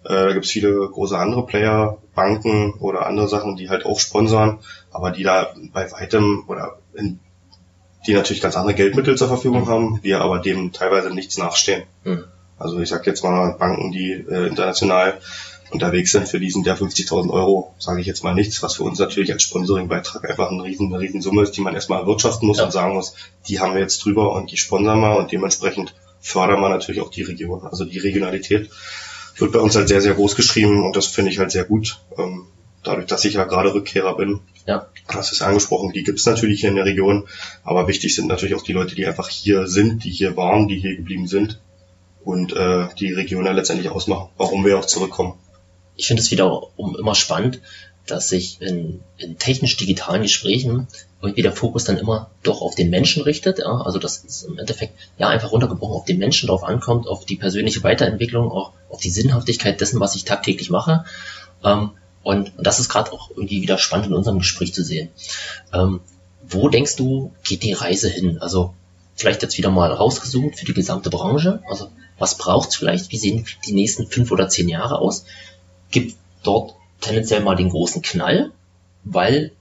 Speaker 2: äh, da gibt es viele große andere Player, Banken oder andere Sachen, die halt auch sponsern, aber die da bei weitem oder in, die natürlich ganz andere Geldmittel zur Verfügung haben, wir aber dem teilweise nichts nachstehen. Mhm. Also ich sag jetzt mal Banken, die äh, international unterwegs sind, für diesen der 50.000 Euro, sage ich jetzt mal nichts, was für uns natürlich als Sponsoringbeitrag einfach eine riesen, eine riesen Summe ist, die man erstmal erwirtschaften muss ja. und sagen muss, die haben wir jetzt drüber und die sponsern wir und dementsprechend fördern wir natürlich auch die Region, also die Regionalität wird bei uns halt sehr, sehr groß geschrieben und das finde ich halt sehr gut. Ähm, dadurch, dass ich ja gerade Rückkehrer bin. Ja. Das ist angesprochen, die gibt es natürlich hier in der Region, aber wichtig sind natürlich auch die Leute, die einfach hier sind, die hier waren, die hier geblieben sind und äh, die Region ja letztendlich ausmachen, warum wir auch zurückkommen.
Speaker 1: Ich finde es wiederum immer spannend, dass sich in, in technisch-digitalen Gesprächen irgendwie der Fokus dann immer doch auf den Menschen richtet. Ja? Also dass es im Endeffekt ja einfach runtergebrochen auf den Menschen drauf ankommt, auf die persönliche Weiterentwicklung, auch auf die Sinnhaftigkeit dessen, was ich tagtäglich mache. Ähm, und, und das ist gerade auch irgendwie wieder spannend in unserem Gespräch zu sehen. Ähm, wo denkst du, geht die Reise hin? Also vielleicht jetzt wieder mal rausgezoomt für die gesamte Branche. Also was braucht es vielleicht? Wie sehen die nächsten fünf oder zehn Jahre aus? Gibt dort tendenziell mal den großen Knall, weil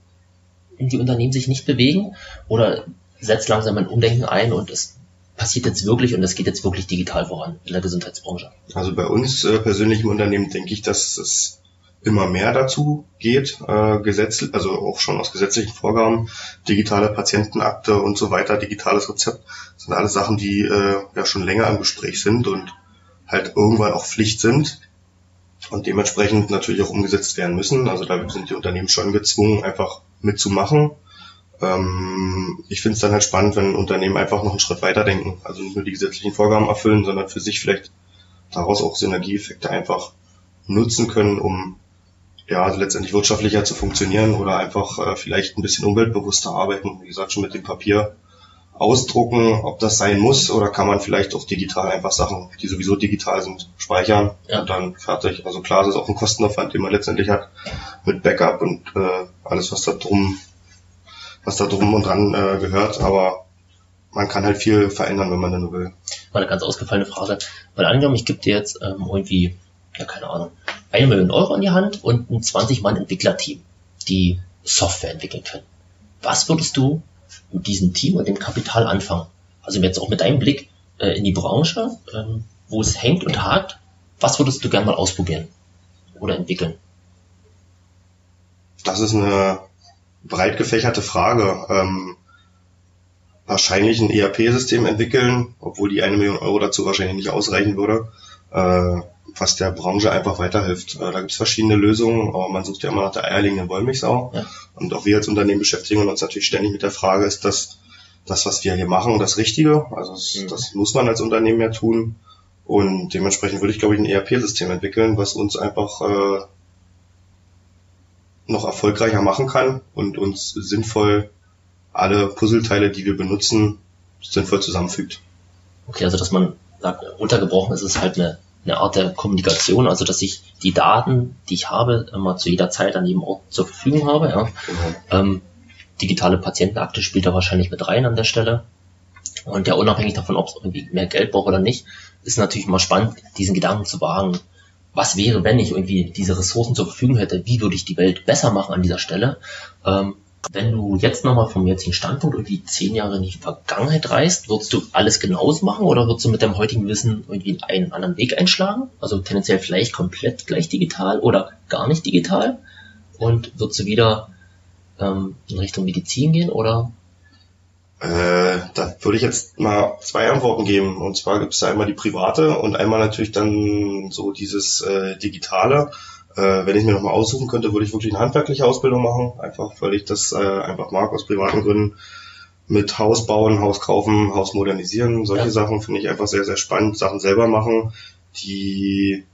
Speaker 1: die Unternehmen sich nicht bewegen oder setzt langsam ein Umdenken ein und es passiert jetzt wirklich und es geht jetzt wirklich digital voran in der Gesundheitsbranche?
Speaker 2: Also bei uns äh, persönlich im Unternehmen denke ich, dass es immer mehr dazu geht, äh, Gesetz, also auch schon aus gesetzlichen Vorgaben, digitale Patientenakte und so weiter, digitales Rezept, sind alles Sachen, die äh, ja schon länger im Gespräch sind und halt irgendwann auch Pflicht sind und dementsprechend natürlich auch umgesetzt werden müssen. Also da sind die Unternehmen schon gezwungen, einfach mitzumachen. Ähm, ich finde es dann halt spannend, wenn Unternehmen einfach noch einen Schritt weiter denken. Also nicht nur die gesetzlichen Vorgaben erfüllen, sondern für sich vielleicht daraus auch Synergieeffekte einfach nutzen können, um ja also letztendlich wirtschaftlicher zu funktionieren oder einfach äh, vielleicht ein bisschen umweltbewusster arbeiten. Wie gesagt, schon mit dem Papier ausdrucken, ob das sein muss oder kann man vielleicht auch digital einfach Sachen, die sowieso digital sind, speichern ja. und dann fertig. Also klar, das ist auch ein Kostenaufwand, den man letztendlich hat mit Backup und äh, alles, was da drum, was da drum und dran äh, gehört, aber man kann halt viel verändern, wenn man dann will.
Speaker 1: Mal eine ganz ausgefallene Frage. Weil angenommen, ich gebe dir jetzt ähm, irgendwie, ja keine Ahnung, eine Million Euro in die Hand und ein 20-Mann-Entwicklerteam, die Software entwickeln können. Was würdest du mit diesem Team und dem Kapital anfangen? Also jetzt auch mit deinem Blick äh, in die Branche, ähm, wo es hängt und hakt, was würdest du gerne mal ausprobieren oder entwickeln?
Speaker 2: Das ist eine breit gefächerte Frage. Ähm, wahrscheinlich ein ERP-System entwickeln, obwohl die eine Million Euro dazu wahrscheinlich nicht ausreichen würde, äh, was der Branche einfach weiterhilft. Äh, da gibt es verschiedene Lösungen, aber man sucht ja immer nach der eierlegenden Wollmilchsau. Ja. Und auch wir als Unternehmen beschäftigen uns natürlich ständig mit der Frage, ist das, das was wir hier machen, das Richtige? Also das, mhm. das muss man als Unternehmen ja tun. Und dementsprechend würde ich, glaube ich, ein ERP-System entwickeln, was uns einfach äh, noch erfolgreicher machen kann und uns sinnvoll alle Puzzleteile, die wir benutzen, sinnvoll zusammenfügt.
Speaker 1: Okay, also dass man sagt, untergebrochen ist es halt eine, eine Art der Kommunikation, also dass ich die Daten, die ich habe, immer zu jeder Zeit an jedem Ort zur Verfügung habe. Ja. Genau. Ähm, digitale Patientenakte spielt da wahrscheinlich mit rein an der Stelle. Und ja, unabhängig davon, ob es irgendwie mehr Geld braucht oder nicht, ist natürlich mal spannend, diesen Gedanken zu wagen. Was wäre, wenn ich irgendwie diese Ressourcen zur Verfügung hätte? Wie würde ich die Welt besser machen an dieser Stelle? Ähm, Wenn du jetzt nochmal vom jetzigen Standpunkt irgendwie zehn Jahre in die Vergangenheit reist, würdest du alles genauso machen oder würdest du mit deinem heutigen Wissen irgendwie einen anderen Weg einschlagen? Also tendenziell vielleicht komplett gleich digital oder gar nicht digital? Und würdest du wieder ähm, in Richtung Medizin gehen oder?
Speaker 2: Äh, da würde ich jetzt mal zwei Antworten geben. Und zwar gibt es einmal die private und einmal natürlich dann so dieses äh, digitale. Äh, wenn ich mir nochmal aussuchen könnte, würde ich wirklich eine handwerkliche Ausbildung machen, einfach weil ich das äh, einfach mag aus privaten Gründen. Mit Haus bauen, Haus kaufen, Haus modernisieren, solche ja. Sachen finde ich einfach sehr, sehr spannend. Sachen selber machen, die,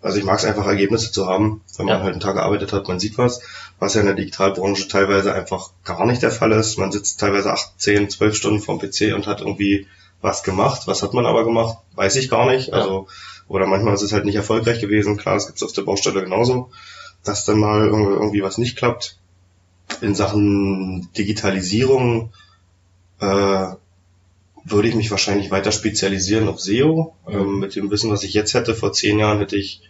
Speaker 2: also ich mag es einfach Ergebnisse zu haben, wenn man ja. halt einen Tag gearbeitet hat, man sieht was, was ja in der Digitalbranche teilweise einfach gar nicht der Fall ist. Man sitzt teilweise acht, zehn, zwölf Stunden vorm PC und hat irgendwie was gemacht. Was hat man aber gemacht? Weiß ich gar nicht. Ja. Also oder manchmal ist es halt nicht erfolgreich gewesen. Klar, das gibt es auf der Baustelle genauso, dass dann mal irgendwie was nicht klappt. In Sachen Digitalisierung äh, würde ich mich wahrscheinlich weiter spezialisieren auf SEO. Mhm. Ähm, mit dem Wissen, was ich jetzt hätte, vor zehn Jahren hätte ich,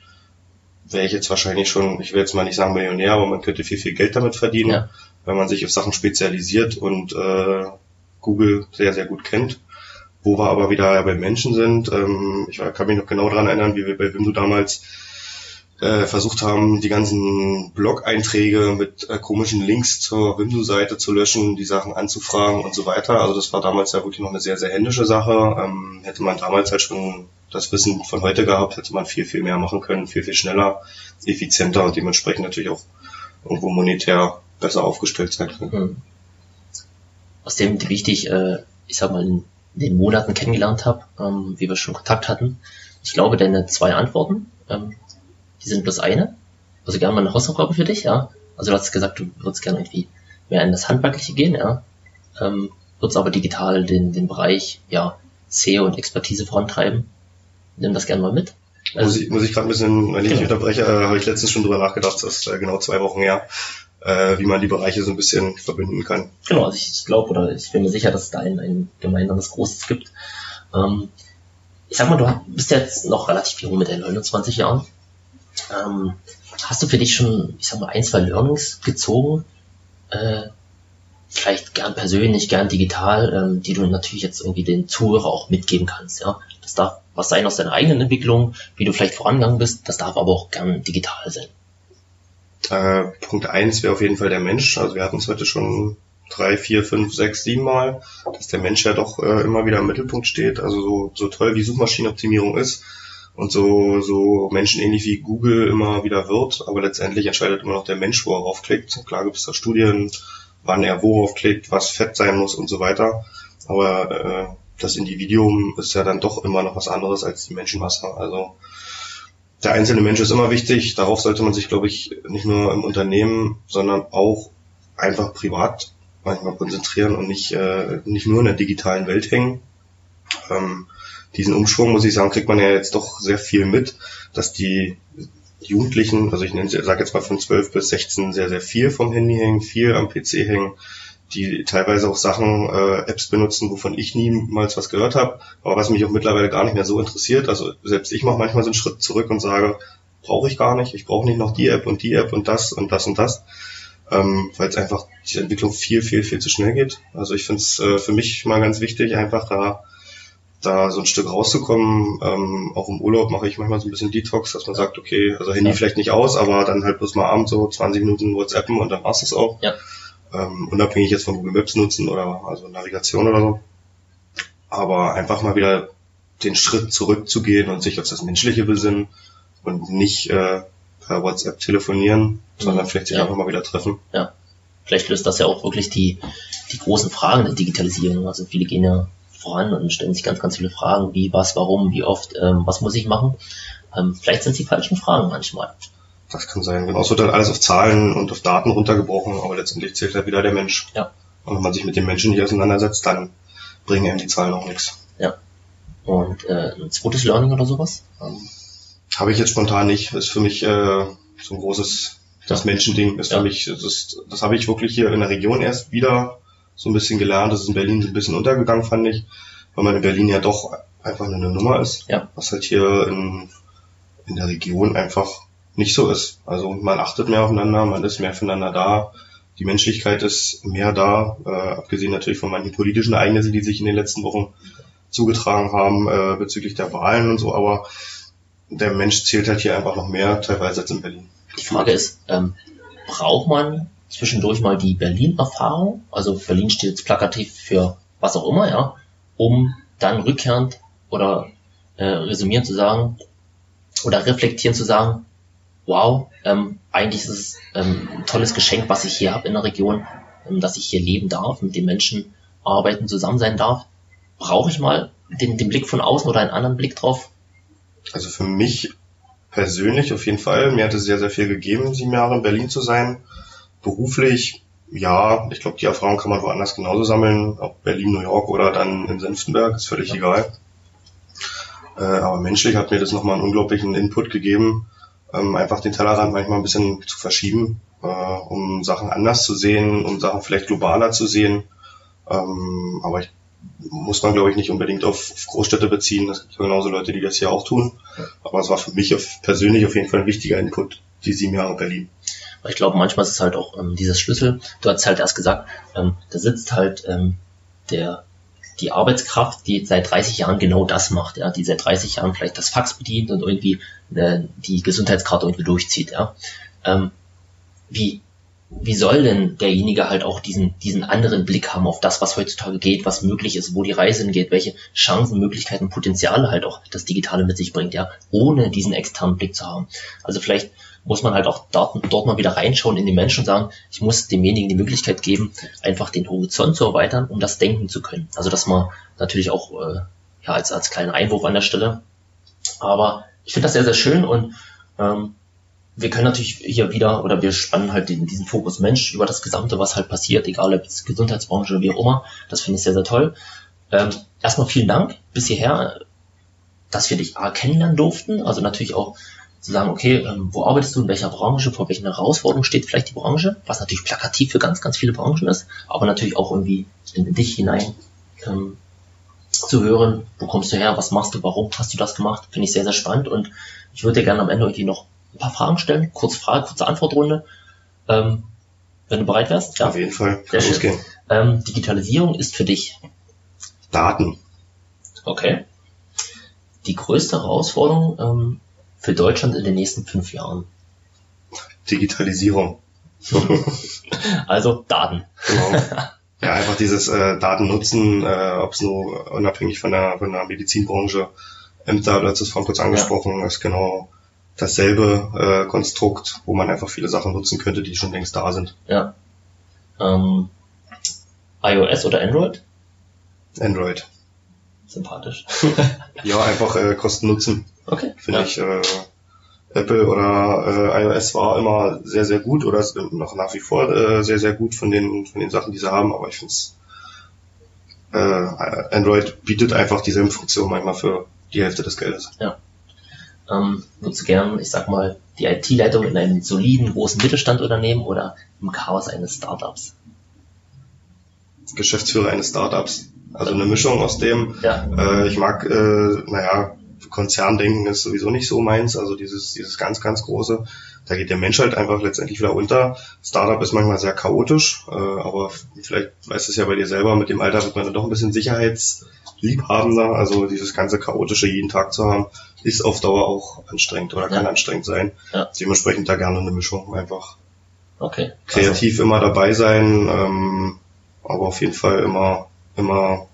Speaker 2: wäre ich jetzt wahrscheinlich schon, ich will jetzt mal nicht sagen Millionär, aber man könnte viel, viel Geld damit verdienen, ja. wenn man sich auf Sachen spezialisiert und äh, Google sehr, sehr gut kennt. Wo wir aber wieder bei Menschen sind, ähm, ich kann mich noch genau daran erinnern, wie wir bei Wimdu damals äh, versucht haben, die ganzen Blog-Einträge mit äh, komischen Links zur Wimdu-Seite zu löschen, die Sachen anzufragen und so weiter. Also das war damals ja wirklich noch eine sehr, sehr händische Sache. Ähm, hätte man damals halt schon das Wissen von heute gehabt, hätte man viel, viel mehr machen können, viel, viel schneller, effizienter und dementsprechend natürlich auch irgendwo monetär besser aufgestellt sein können. Mhm.
Speaker 1: Aus dem wichtig, äh, ich sag mal, den Monaten kennengelernt habe, ähm, wie wir schon Kontakt hatten. Ich glaube, deine zwei Antworten, ähm, die sind bloß eine. Also gerne mal eine Hausaufgabe für dich, ja. Also du hast gesagt, du würdest gerne irgendwie mehr in das Handwerkliche gehen, ja. Ähm, würdest aber digital den, den Bereich, ja, SEO und Expertise vorantreiben. Nimm das gerne mal mit.
Speaker 2: Also, muss ich, muss ich gerade ein bisschen, wenn ich genau. unterbreche, äh, habe ich letztens schon drüber nachgedacht, das ist äh, genau zwei Wochen her äh, wie man die Bereiche so ein bisschen verbinden kann.
Speaker 1: Genau, also ich glaube oder ich bin mir sicher, dass es da ein, ein gemeinsames Großes gibt. Ähm, ich sag mal, du bist jetzt noch relativ jung mit den 29 Jahren. Ähm, hast du für dich schon, ich sag mal, ein, zwei Learnings gezogen? Äh, vielleicht gern persönlich, gern digital, ähm, die du natürlich jetzt irgendwie den Zuhörer auch mitgeben kannst. Ja, das darf was sein aus deiner eigenen Entwicklung, wie du vielleicht vorangegangen bist. Das darf aber auch gern digital sein.
Speaker 2: Äh, Punkt eins wäre auf jeden Fall der Mensch. Also wir hatten es heute schon drei, vier, fünf, sechs, sieben Mal, dass der Mensch ja doch äh, immer wieder im Mittelpunkt steht. Also so, so toll wie Suchmaschinenoptimierung ist und so, so menschenähnlich wie Google immer wieder wird, aber letztendlich entscheidet immer noch der Mensch, wo er raufklickt. Klar gibt es da Studien, wann er worauf klickt, was fett sein muss und so weiter. Aber äh, das Individuum ist ja dann doch immer noch was anderes als die Menschenmasse. Also der einzelne Mensch ist immer wichtig. Darauf sollte man sich, glaube ich, nicht nur im Unternehmen, sondern auch einfach privat manchmal konzentrieren und nicht, äh, nicht nur in der digitalen Welt hängen. Ähm, diesen Umschwung, muss ich sagen, kriegt man ja jetzt doch sehr viel mit, dass die Jugendlichen, also ich nenne, sage jetzt mal von 12 bis 16, sehr, sehr viel vom Handy hängen, viel am PC hängen die teilweise auch Sachen, äh, Apps benutzen, wovon ich niemals was gehört habe, aber was mich auch mittlerweile gar nicht mehr so interessiert. Also selbst ich mache manchmal so einen Schritt zurück und sage, brauche ich gar nicht, ich brauche nicht noch die App und die App und das und das und das, ähm, weil es einfach die Entwicklung viel, viel, viel zu schnell geht. Also ich finde es äh, für mich mal ganz wichtig, einfach da da so ein Stück rauszukommen. Ähm, auch im Urlaub mache ich manchmal so ein bisschen Detox, dass man sagt, okay, also Handy ja. vielleicht nicht aus, aber dann halt bloß mal abends so 20 Minuten WhatsAppen und dann war's das auch. Ja ähm, unabhängig jetzt von Google Maps nutzen oder also Navigation oder so. Aber einfach mal wieder den Schritt zurückzugehen und sich auf das Menschliche besinnen und nicht äh, per WhatsApp telefonieren, sondern mhm. vielleicht sich ja. einfach mal wieder treffen.
Speaker 1: Ja. Vielleicht löst das ja auch wirklich die, die großen Fragen der Digitalisierung. Also viele gehen ja voran und stellen sich ganz, ganz viele Fragen, wie, was, warum, wie oft, ähm, was muss ich machen. Ähm, vielleicht sind es die falschen Fragen manchmal.
Speaker 2: Das kann sein. Genau, es wird dann alles auf Zahlen und auf Daten runtergebrochen, aber letztendlich zählt halt wieder der Mensch. Ja. Und wenn man sich mit dem Menschen nicht auseinandersetzt, dann bringen ihm die Zahlen auch nichts.
Speaker 1: Ja. Und äh, ein zweites Learning oder sowas?
Speaker 2: Ähm. Habe ich jetzt spontan nicht. Ist für mich äh, so ein großes, das ja. Menschending ist ja. für mich, das, ist, das habe ich wirklich hier in der Region erst wieder so ein bisschen gelernt. Das ist in Berlin so ein bisschen untergegangen, fand ich, weil man in Berlin ja doch einfach eine Nummer ist. Ja. Was halt hier in, in der Region einfach nicht so ist. Also man achtet mehr aufeinander, man ist mehr füreinander da. die Menschlichkeit ist mehr da, äh, abgesehen natürlich von manchen politischen Ereignissen, die sich in den letzten Wochen zugetragen haben äh, bezüglich der Wahlen und so, aber der Mensch zählt halt hier einfach noch mehr, teilweise als in Berlin.
Speaker 1: Die Frage ist, ähm, braucht man zwischendurch mal die Berlin-Erfahrung? Also Berlin steht jetzt plakativ für was auch immer, ja, um dann rückkehrend oder äh, resümieren zu sagen oder reflektieren zu sagen, wow, ähm, eigentlich ist es ähm, ein tolles Geschenk, was ich hier habe in der Region, ähm, dass ich hier leben darf, mit den Menschen arbeiten, zusammen sein darf. Brauche ich mal den, den Blick von außen oder einen anderen Blick drauf?
Speaker 2: Also für mich persönlich auf jeden Fall. Mir hat es sehr, sehr viel gegeben, sieben Jahre in Berlin zu sein. Beruflich, ja, ich glaube, die Erfahrung kann man woanders genauso sammeln, ob Berlin, New York oder dann in Senftenberg, ist völlig ja. egal. Äh, aber menschlich hat mir das nochmal einen unglaublichen Input gegeben, ähm, einfach den Tellerrand manchmal ein bisschen zu verschieben, äh, um Sachen anders zu sehen, um Sachen vielleicht globaler zu sehen. Ähm, aber ich muss man, glaube ich, nicht unbedingt auf, auf Großstädte beziehen. Es gibt genauso Leute, die das hier auch tun. Aber es war für mich auf, persönlich auf jeden Fall ein wichtiger Input, die sieben Jahre Berlin.
Speaker 1: Ich glaube, manchmal ist es halt auch ähm, dieses Schlüssel. Du hast halt erst gesagt, ähm, da sitzt halt ähm, der die Arbeitskraft, die seit 30 Jahren genau das macht, ja, die seit 30 Jahren vielleicht das Fax bedient und irgendwie äh, die Gesundheitskarte irgendwie durchzieht, ja. Ähm, wie, wie soll denn derjenige halt auch diesen, diesen anderen Blick haben auf das, was heutzutage geht, was möglich ist, wo die Reise hingeht, welche Chancen, Möglichkeiten, Potenziale halt auch das Digitale mit sich bringt, ja, ohne diesen externen Blick zu haben. Also vielleicht muss man halt auch dort, dort mal wieder reinschauen in die Menschen und sagen, ich muss demjenigen die Möglichkeit geben, einfach den Horizont zu erweitern, um das denken zu können. Also dass man natürlich auch äh, ja, als, als kleinen Einwurf an der Stelle. Aber ich finde das sehr, sehr schön und ähm, wir können natürlich hier wieder, oder wir spannen halt den, diesen Fokus Mensch über das Gesamte, was halt passiert, egal ob es Gesundheitsbranche oder wie auch immer. Das finde ich sehr, sehr toll. Ähm, erstmal vielen Dank bis hierher, dass wir dich A kennenlernen durften. Also natürlich auch zu sagen, okay, ähm, wo arbeitest du, in welcher Branche, vor welchen Herausforderungen steht vielleicht die Branche, was natürlich plakativ für ganz, ganz viele Branchen ist, aber natürlich auch irgendwie in dich hinein ähm, zu hören, wo kommst du her, was machst du, warum hast du das gemacht, finde ich sehr, sehr spannend und ich würde dir gerne am Ende irgendwie noch ein paar Fragen stellen. Kurze Frage, kurze Antwortrunde. Ähm, wenn du bereit wärst.
Speaker 2: Ja. Auf jeden Fall.
Speaker 1: Sehr schön. Ähm, Digitalisierung ist für dich
Speaker 2: Daten.
Speaker 1: Okay. Die größte Herausforderung ähm, für Deutschland in den nächsten fünf Jahren?
Speaker 2: Digitalisierung.
Speaker 1: also Daten.
Speaker 2: Genau. Ja, einfach dieses äh, Daten nutzen, äh, ob es nur unabhängig von der, von der Medizinbranche, Ämter, du hast es vorhin kurz angesprochen, ja. ist genau dasselbe äh, Konstrukt, wo man einfach viele Sachen nutzen könnte, die schon längst da sind.
Speaker 1: Ja. Ähm, iOS oder Android?
Speaker 2: Android.
Speaker 1: Sympathisch.
Speaker 2: ja, einfach äh, Kosten nutzen.
Speaker 1: Okay.
Speaker 2: Finde ja. ich, äh, Apple oder äh, iOS war immer sehr, sehr gut oder ist noch nach wie vor äh, sehr, sehr gut von den, von den Sachen, die sie haben, aber ich finde es äh, Android bietet einfach dieselben Funktionen manchmal für die Hälfte des Geldes.
Speaker 1: Ja ähm, würdest du gern, ich sag mal, die IT-Leitung in einem soliden, großen Mittelstandunternehmen oder im Chaos eines Startups?
Speaker 2: Geschäftsführer eines Startups. Also eine Mischung aus dem, ja. äh, ich mag, äh, naja, Konzerndenken ist sowieso nicht so meins, also dieses, dieses ganz, ganz große, da geht der Mensch halt einfach letztendlich wieder unter. Startup ist manchmal sehr chaotisch, äh, aber vielleicht weißt du es ja bei dir selber, mit dem Alter wird man dann doch ein bisschen sicherheitsliebhabender, also dieses ganze chaotische jeden Tag zu haben, ist auf Dauer auch anstrengend oder kann ja. anstrengend sein. Ja. Dementsprechend da gerne eine Mischung einfach.
Speaker 1: Okay.
Speaker 2: Kreativ also. immer dabei sein, ähm, aber auf jeden Fall immer, immer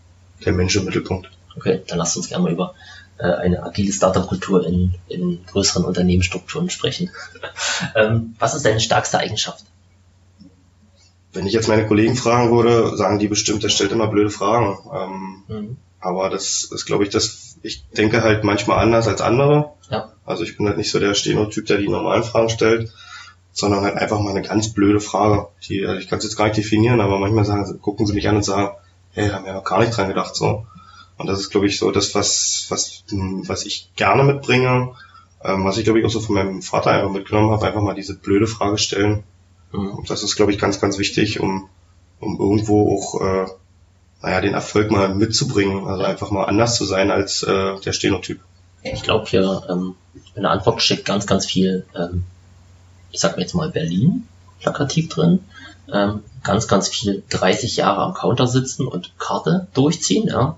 Speaker 2: der Mensch im Mittelpunkt.
Speaker 1: Okay, dann lasst uns gerne mal über äh, eine agile Startup-Kultur in, in größeren Unternehmensstrukturen sprechen. ähm, was ist deine stärkste Eigenschaft?
Speaker 2: Wenn ich jetzt meine Kollegen fragen würde, sagen die bestimmt, der stellt immer blöde Fragen. Ähm, mhm. Aber das ist, glaube ich, das, ich denke halt manchmal anders als andere.
Speaker 1: Ja.
Speaker 2: Also ich bin halt nicht so der Stenotyp, der die normalen Fragen stellt, sondern halt einfach mal eine ganz blöde Frage. Die, also ich kann es jetzt gar nicht definieren, aber manchmal sagen, gucken sie mich an und sagen, hey, da haben wir ja gar nicht dran gedacht, so. Und das ist, glaube ich, so das, was, was, was ich gerne mitbringe, ähm, was ich, glaube ich, auch so von meinem Vater einfach mitgenommen habe, einfach mal diese blöde Frage stellen. Mhm. Und das ist, glaube ich, ganz, ganz wichtig, um, um irgendwo auch, äh, naja, den Erfolg mal mitzubringen, also einfach mal anders zu sein als äh, der Stenotyp.
Speaker 1: Ich glaube hier ähm, in der Antwort steckt ganz, ganz viel, ähm, ich sag mir jetzt mal Berlin plakativ drin. ähm, ganz, ganz viel 30 Jahre am Counter sitzen und Karte durchziehen, ja,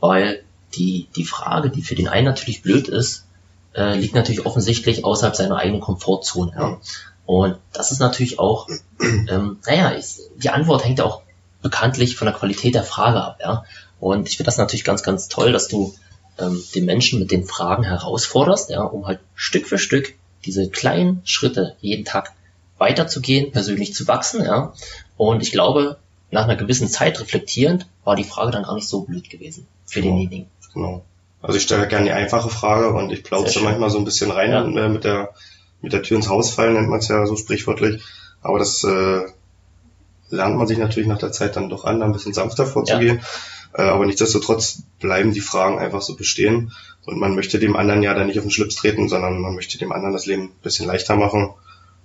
Speaker 1: weil die, die Frage, die für den einen natürlich blöd ist, äh, liegt natürlich offensichtlich außerhalb seiner eigenen Komfortzone. Ja. Und das ist natürlich auch, ähm, naja, ist, die Antwort hängt ja auch bekanntlich von der Qualität der Frage ab. Ja. Und ich finde das natürlich ganz, ganz toll, dass du ähm, den Menschen mit den Fragen herausforderst, ja, um halt Stück für Stück diese kleinen Schritte jeden Tag weiterzugehen, persönlich zu wachsen, ja. Und ich glaube, nach einer gewissen Zeit reflektierend war die Frage dann gar nicht so blöd gewesen für genau. denjenigen.
Speaker 2: Genau. Also ich stelle gerne die einfache Frage und ich plaudere manchmal so ein bisschen rein ja. Äh, mit der mit der Tür ins Haus fallen, nennt man es ja so sprichwörtlich. Aber das äh, lernt man sich natürlich nach der Zeit dann doch an, da ein bisschen sanfter vorzugehen. Ja. Äh, aber nichtsdestotrotz bleiben die Fragen einfach so bestehen. Und man möchte dem anderen ja dann nicht auf den Schlips treten, sondern man möchte dem anderen das Leben ein bisschen leichter machen.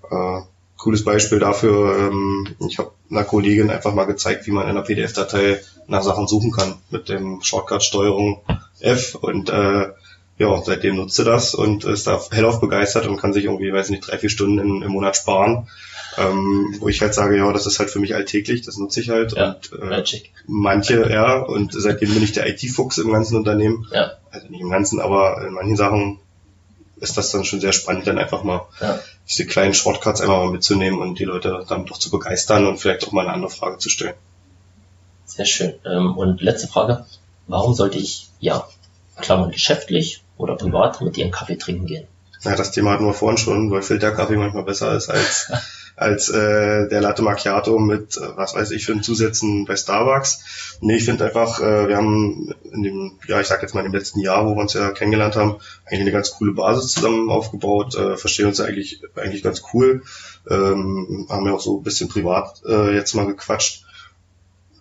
Speaker 2: Äh, cooles Beispiel dafür, ähm, ich habe einer Kollegin einfach mal gezeigt, wie man in einer PDF-Datei nach Sachen suchen kann mit dem Shortcut Steuerung F und äh, ja, seitdem nutzt sie das und ist da hellauf begeistert und kann sich irgendwie, weiß nicht, drei, vier Stunden im, im Monat sparen. Ähm, wo ich halt sage, ja, das ist halt für mich alltäglich, das nutze ich halt. Ja, und äh, manche, ja, und seitdem bin ich der IT-Fuchs im ganzen Unternehmen. Ja. Also nicht im ganzen, aber in manchen Sachen ist das dann schon sehr spannend, dann einfach mal ja. diese kleinen Shortcuts einfach mal mitzunehmen und die Leute damit doch zu begeistern und vielleicht auch mal eine andere Frage zu stellen.
Speaker 1: Sehr schön. Ähm, und letzte Frage. Warum sollte ich, ja, Klammern geschäftlich oder privat mit dir einen Kaffee trinken gehen?
Speaker 2: Ja, das Thema hatten wir vorhin schon, weil Filterkaffee manchmal besser ist als, als äh, der Latte Macchiato mit, äh, was weiß ich, für einen Zusätzen bei Starbucks. Nee, ich finde einfach, äh, wir haben in dem, ja, ich sag jetzt mal in dem letzten Jahr, wo wir uns ja kennengelernt haben, eigentlich eine ganz coole Basis zusammen aufgebaut, äh, verstehen uns eigentlich, eigentlich ganz cool, ähm, haben ja auch so ein bisschen privat äh, jetzt mal gequatscht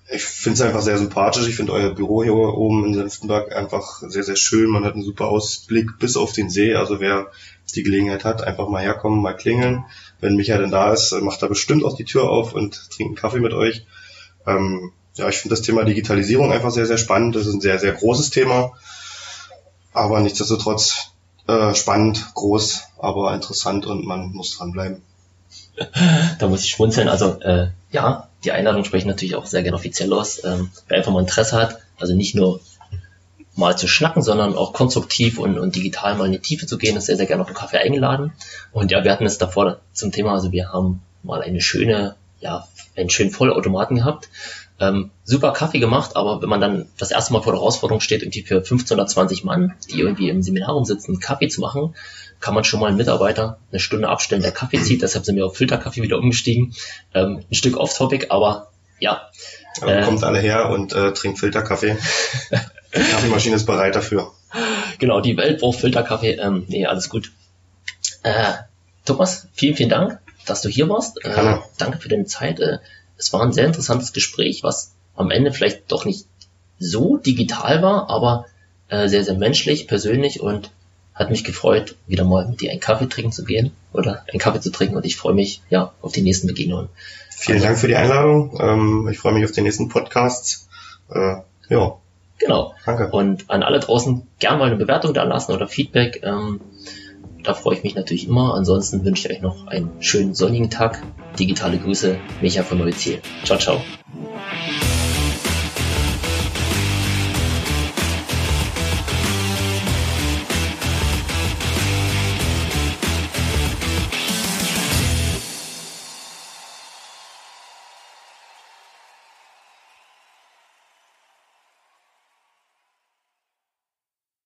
Speaker 2: ich finde es einfach sehr sympathisch. Ich finde euer Büro hier oben in Senftenberg einfach sehr, sehr schön. Man hat einen super Ausblick bis auf den See. Also wer die Gelegenheit hat, einfach mal herkommen, mal klingeln. Wenn Michael denn da ist, macht er bestimmt auch die Tür auf und trinkt einen Kaffee mit euch. Ähm, ja, ich finde das Thema Digitalisierung einfach sehr, sehr spannend. Das ist ein sehr, sehr großes Thema. Aber nichtsdestotrotz äh, spannend, groß, aber interessant und man muss dranbleiben.
Speaker 1: da muss ich schmunzeln. Also äh, ja, die Einladung sprechen natürlich auch sehr gerne offiziell aus. Ähm, wer einfach mal Interesse hat, also nicht nur mal zu schnacken, sondern auch konstruktiv und, und digital mal in die Tiefe zu gehen, ist sehr, sehr gerne auf einen Kaffee eingeladen. Und ja, wir hatten es davor zum Thema, also wir haben mal eine schöne, ja, einen schönen Vollautomaten gehabt. Ähm, super Kaffee gemacht, aber wenn man dann das erste Mal vor der Herausforderung steht, irgendwie für 15 oder 20 Mann, die irgendwie im Seminarraum sitzen, Kaffee zu machen, kann man schon mal einen Mitarbeiter eine Stunde abstellen, der Kaffee zieht. Deshalb sind wir auf Filterkaffee wieder umgestiegen. Ähm, ein Stück off-topic, aber ja.
Speaker 2: Äh, kommt alle her und äh, trinkt Filterkaffee. die Kaffeemaschine ist bereit dafür.
Speaker 1: Genau, die Welt braucht Filterkaffee. Ähm, nee, alles gut. Äh, Thomas, vielen, vielen Dank, dass du hier warst. Äh, danke für deine Zeit. Äh, es war ein sehr interessantes Gespräch, was am Ende vielleicht doch nicht so digital war, aber äh, sehr, sehr menschlich, persönlich und hat mich gefreut, wieder mal mit dir einen Kaffee trinken zu gehen oder einen Kaffee zu trinken und ich freue mich ja auf die nächsten Begegnungen.
Speaker 2: Vielen also, Dank für die Einladung. Ähm, ich freue mich auf die nächsten Podcasts. Äh, ja.
Speaker 1: Genau. Danke. Und an alle draußen gern mal eine Bewertung da lassen oder Feedback. Ähm, da freue ich mich natürlich immer. Ansonsten wünsche ich euch noch einen schönen sonnigen Tag. Digitale Grüße, Micha von Neue Ziel. Ciao, ciao.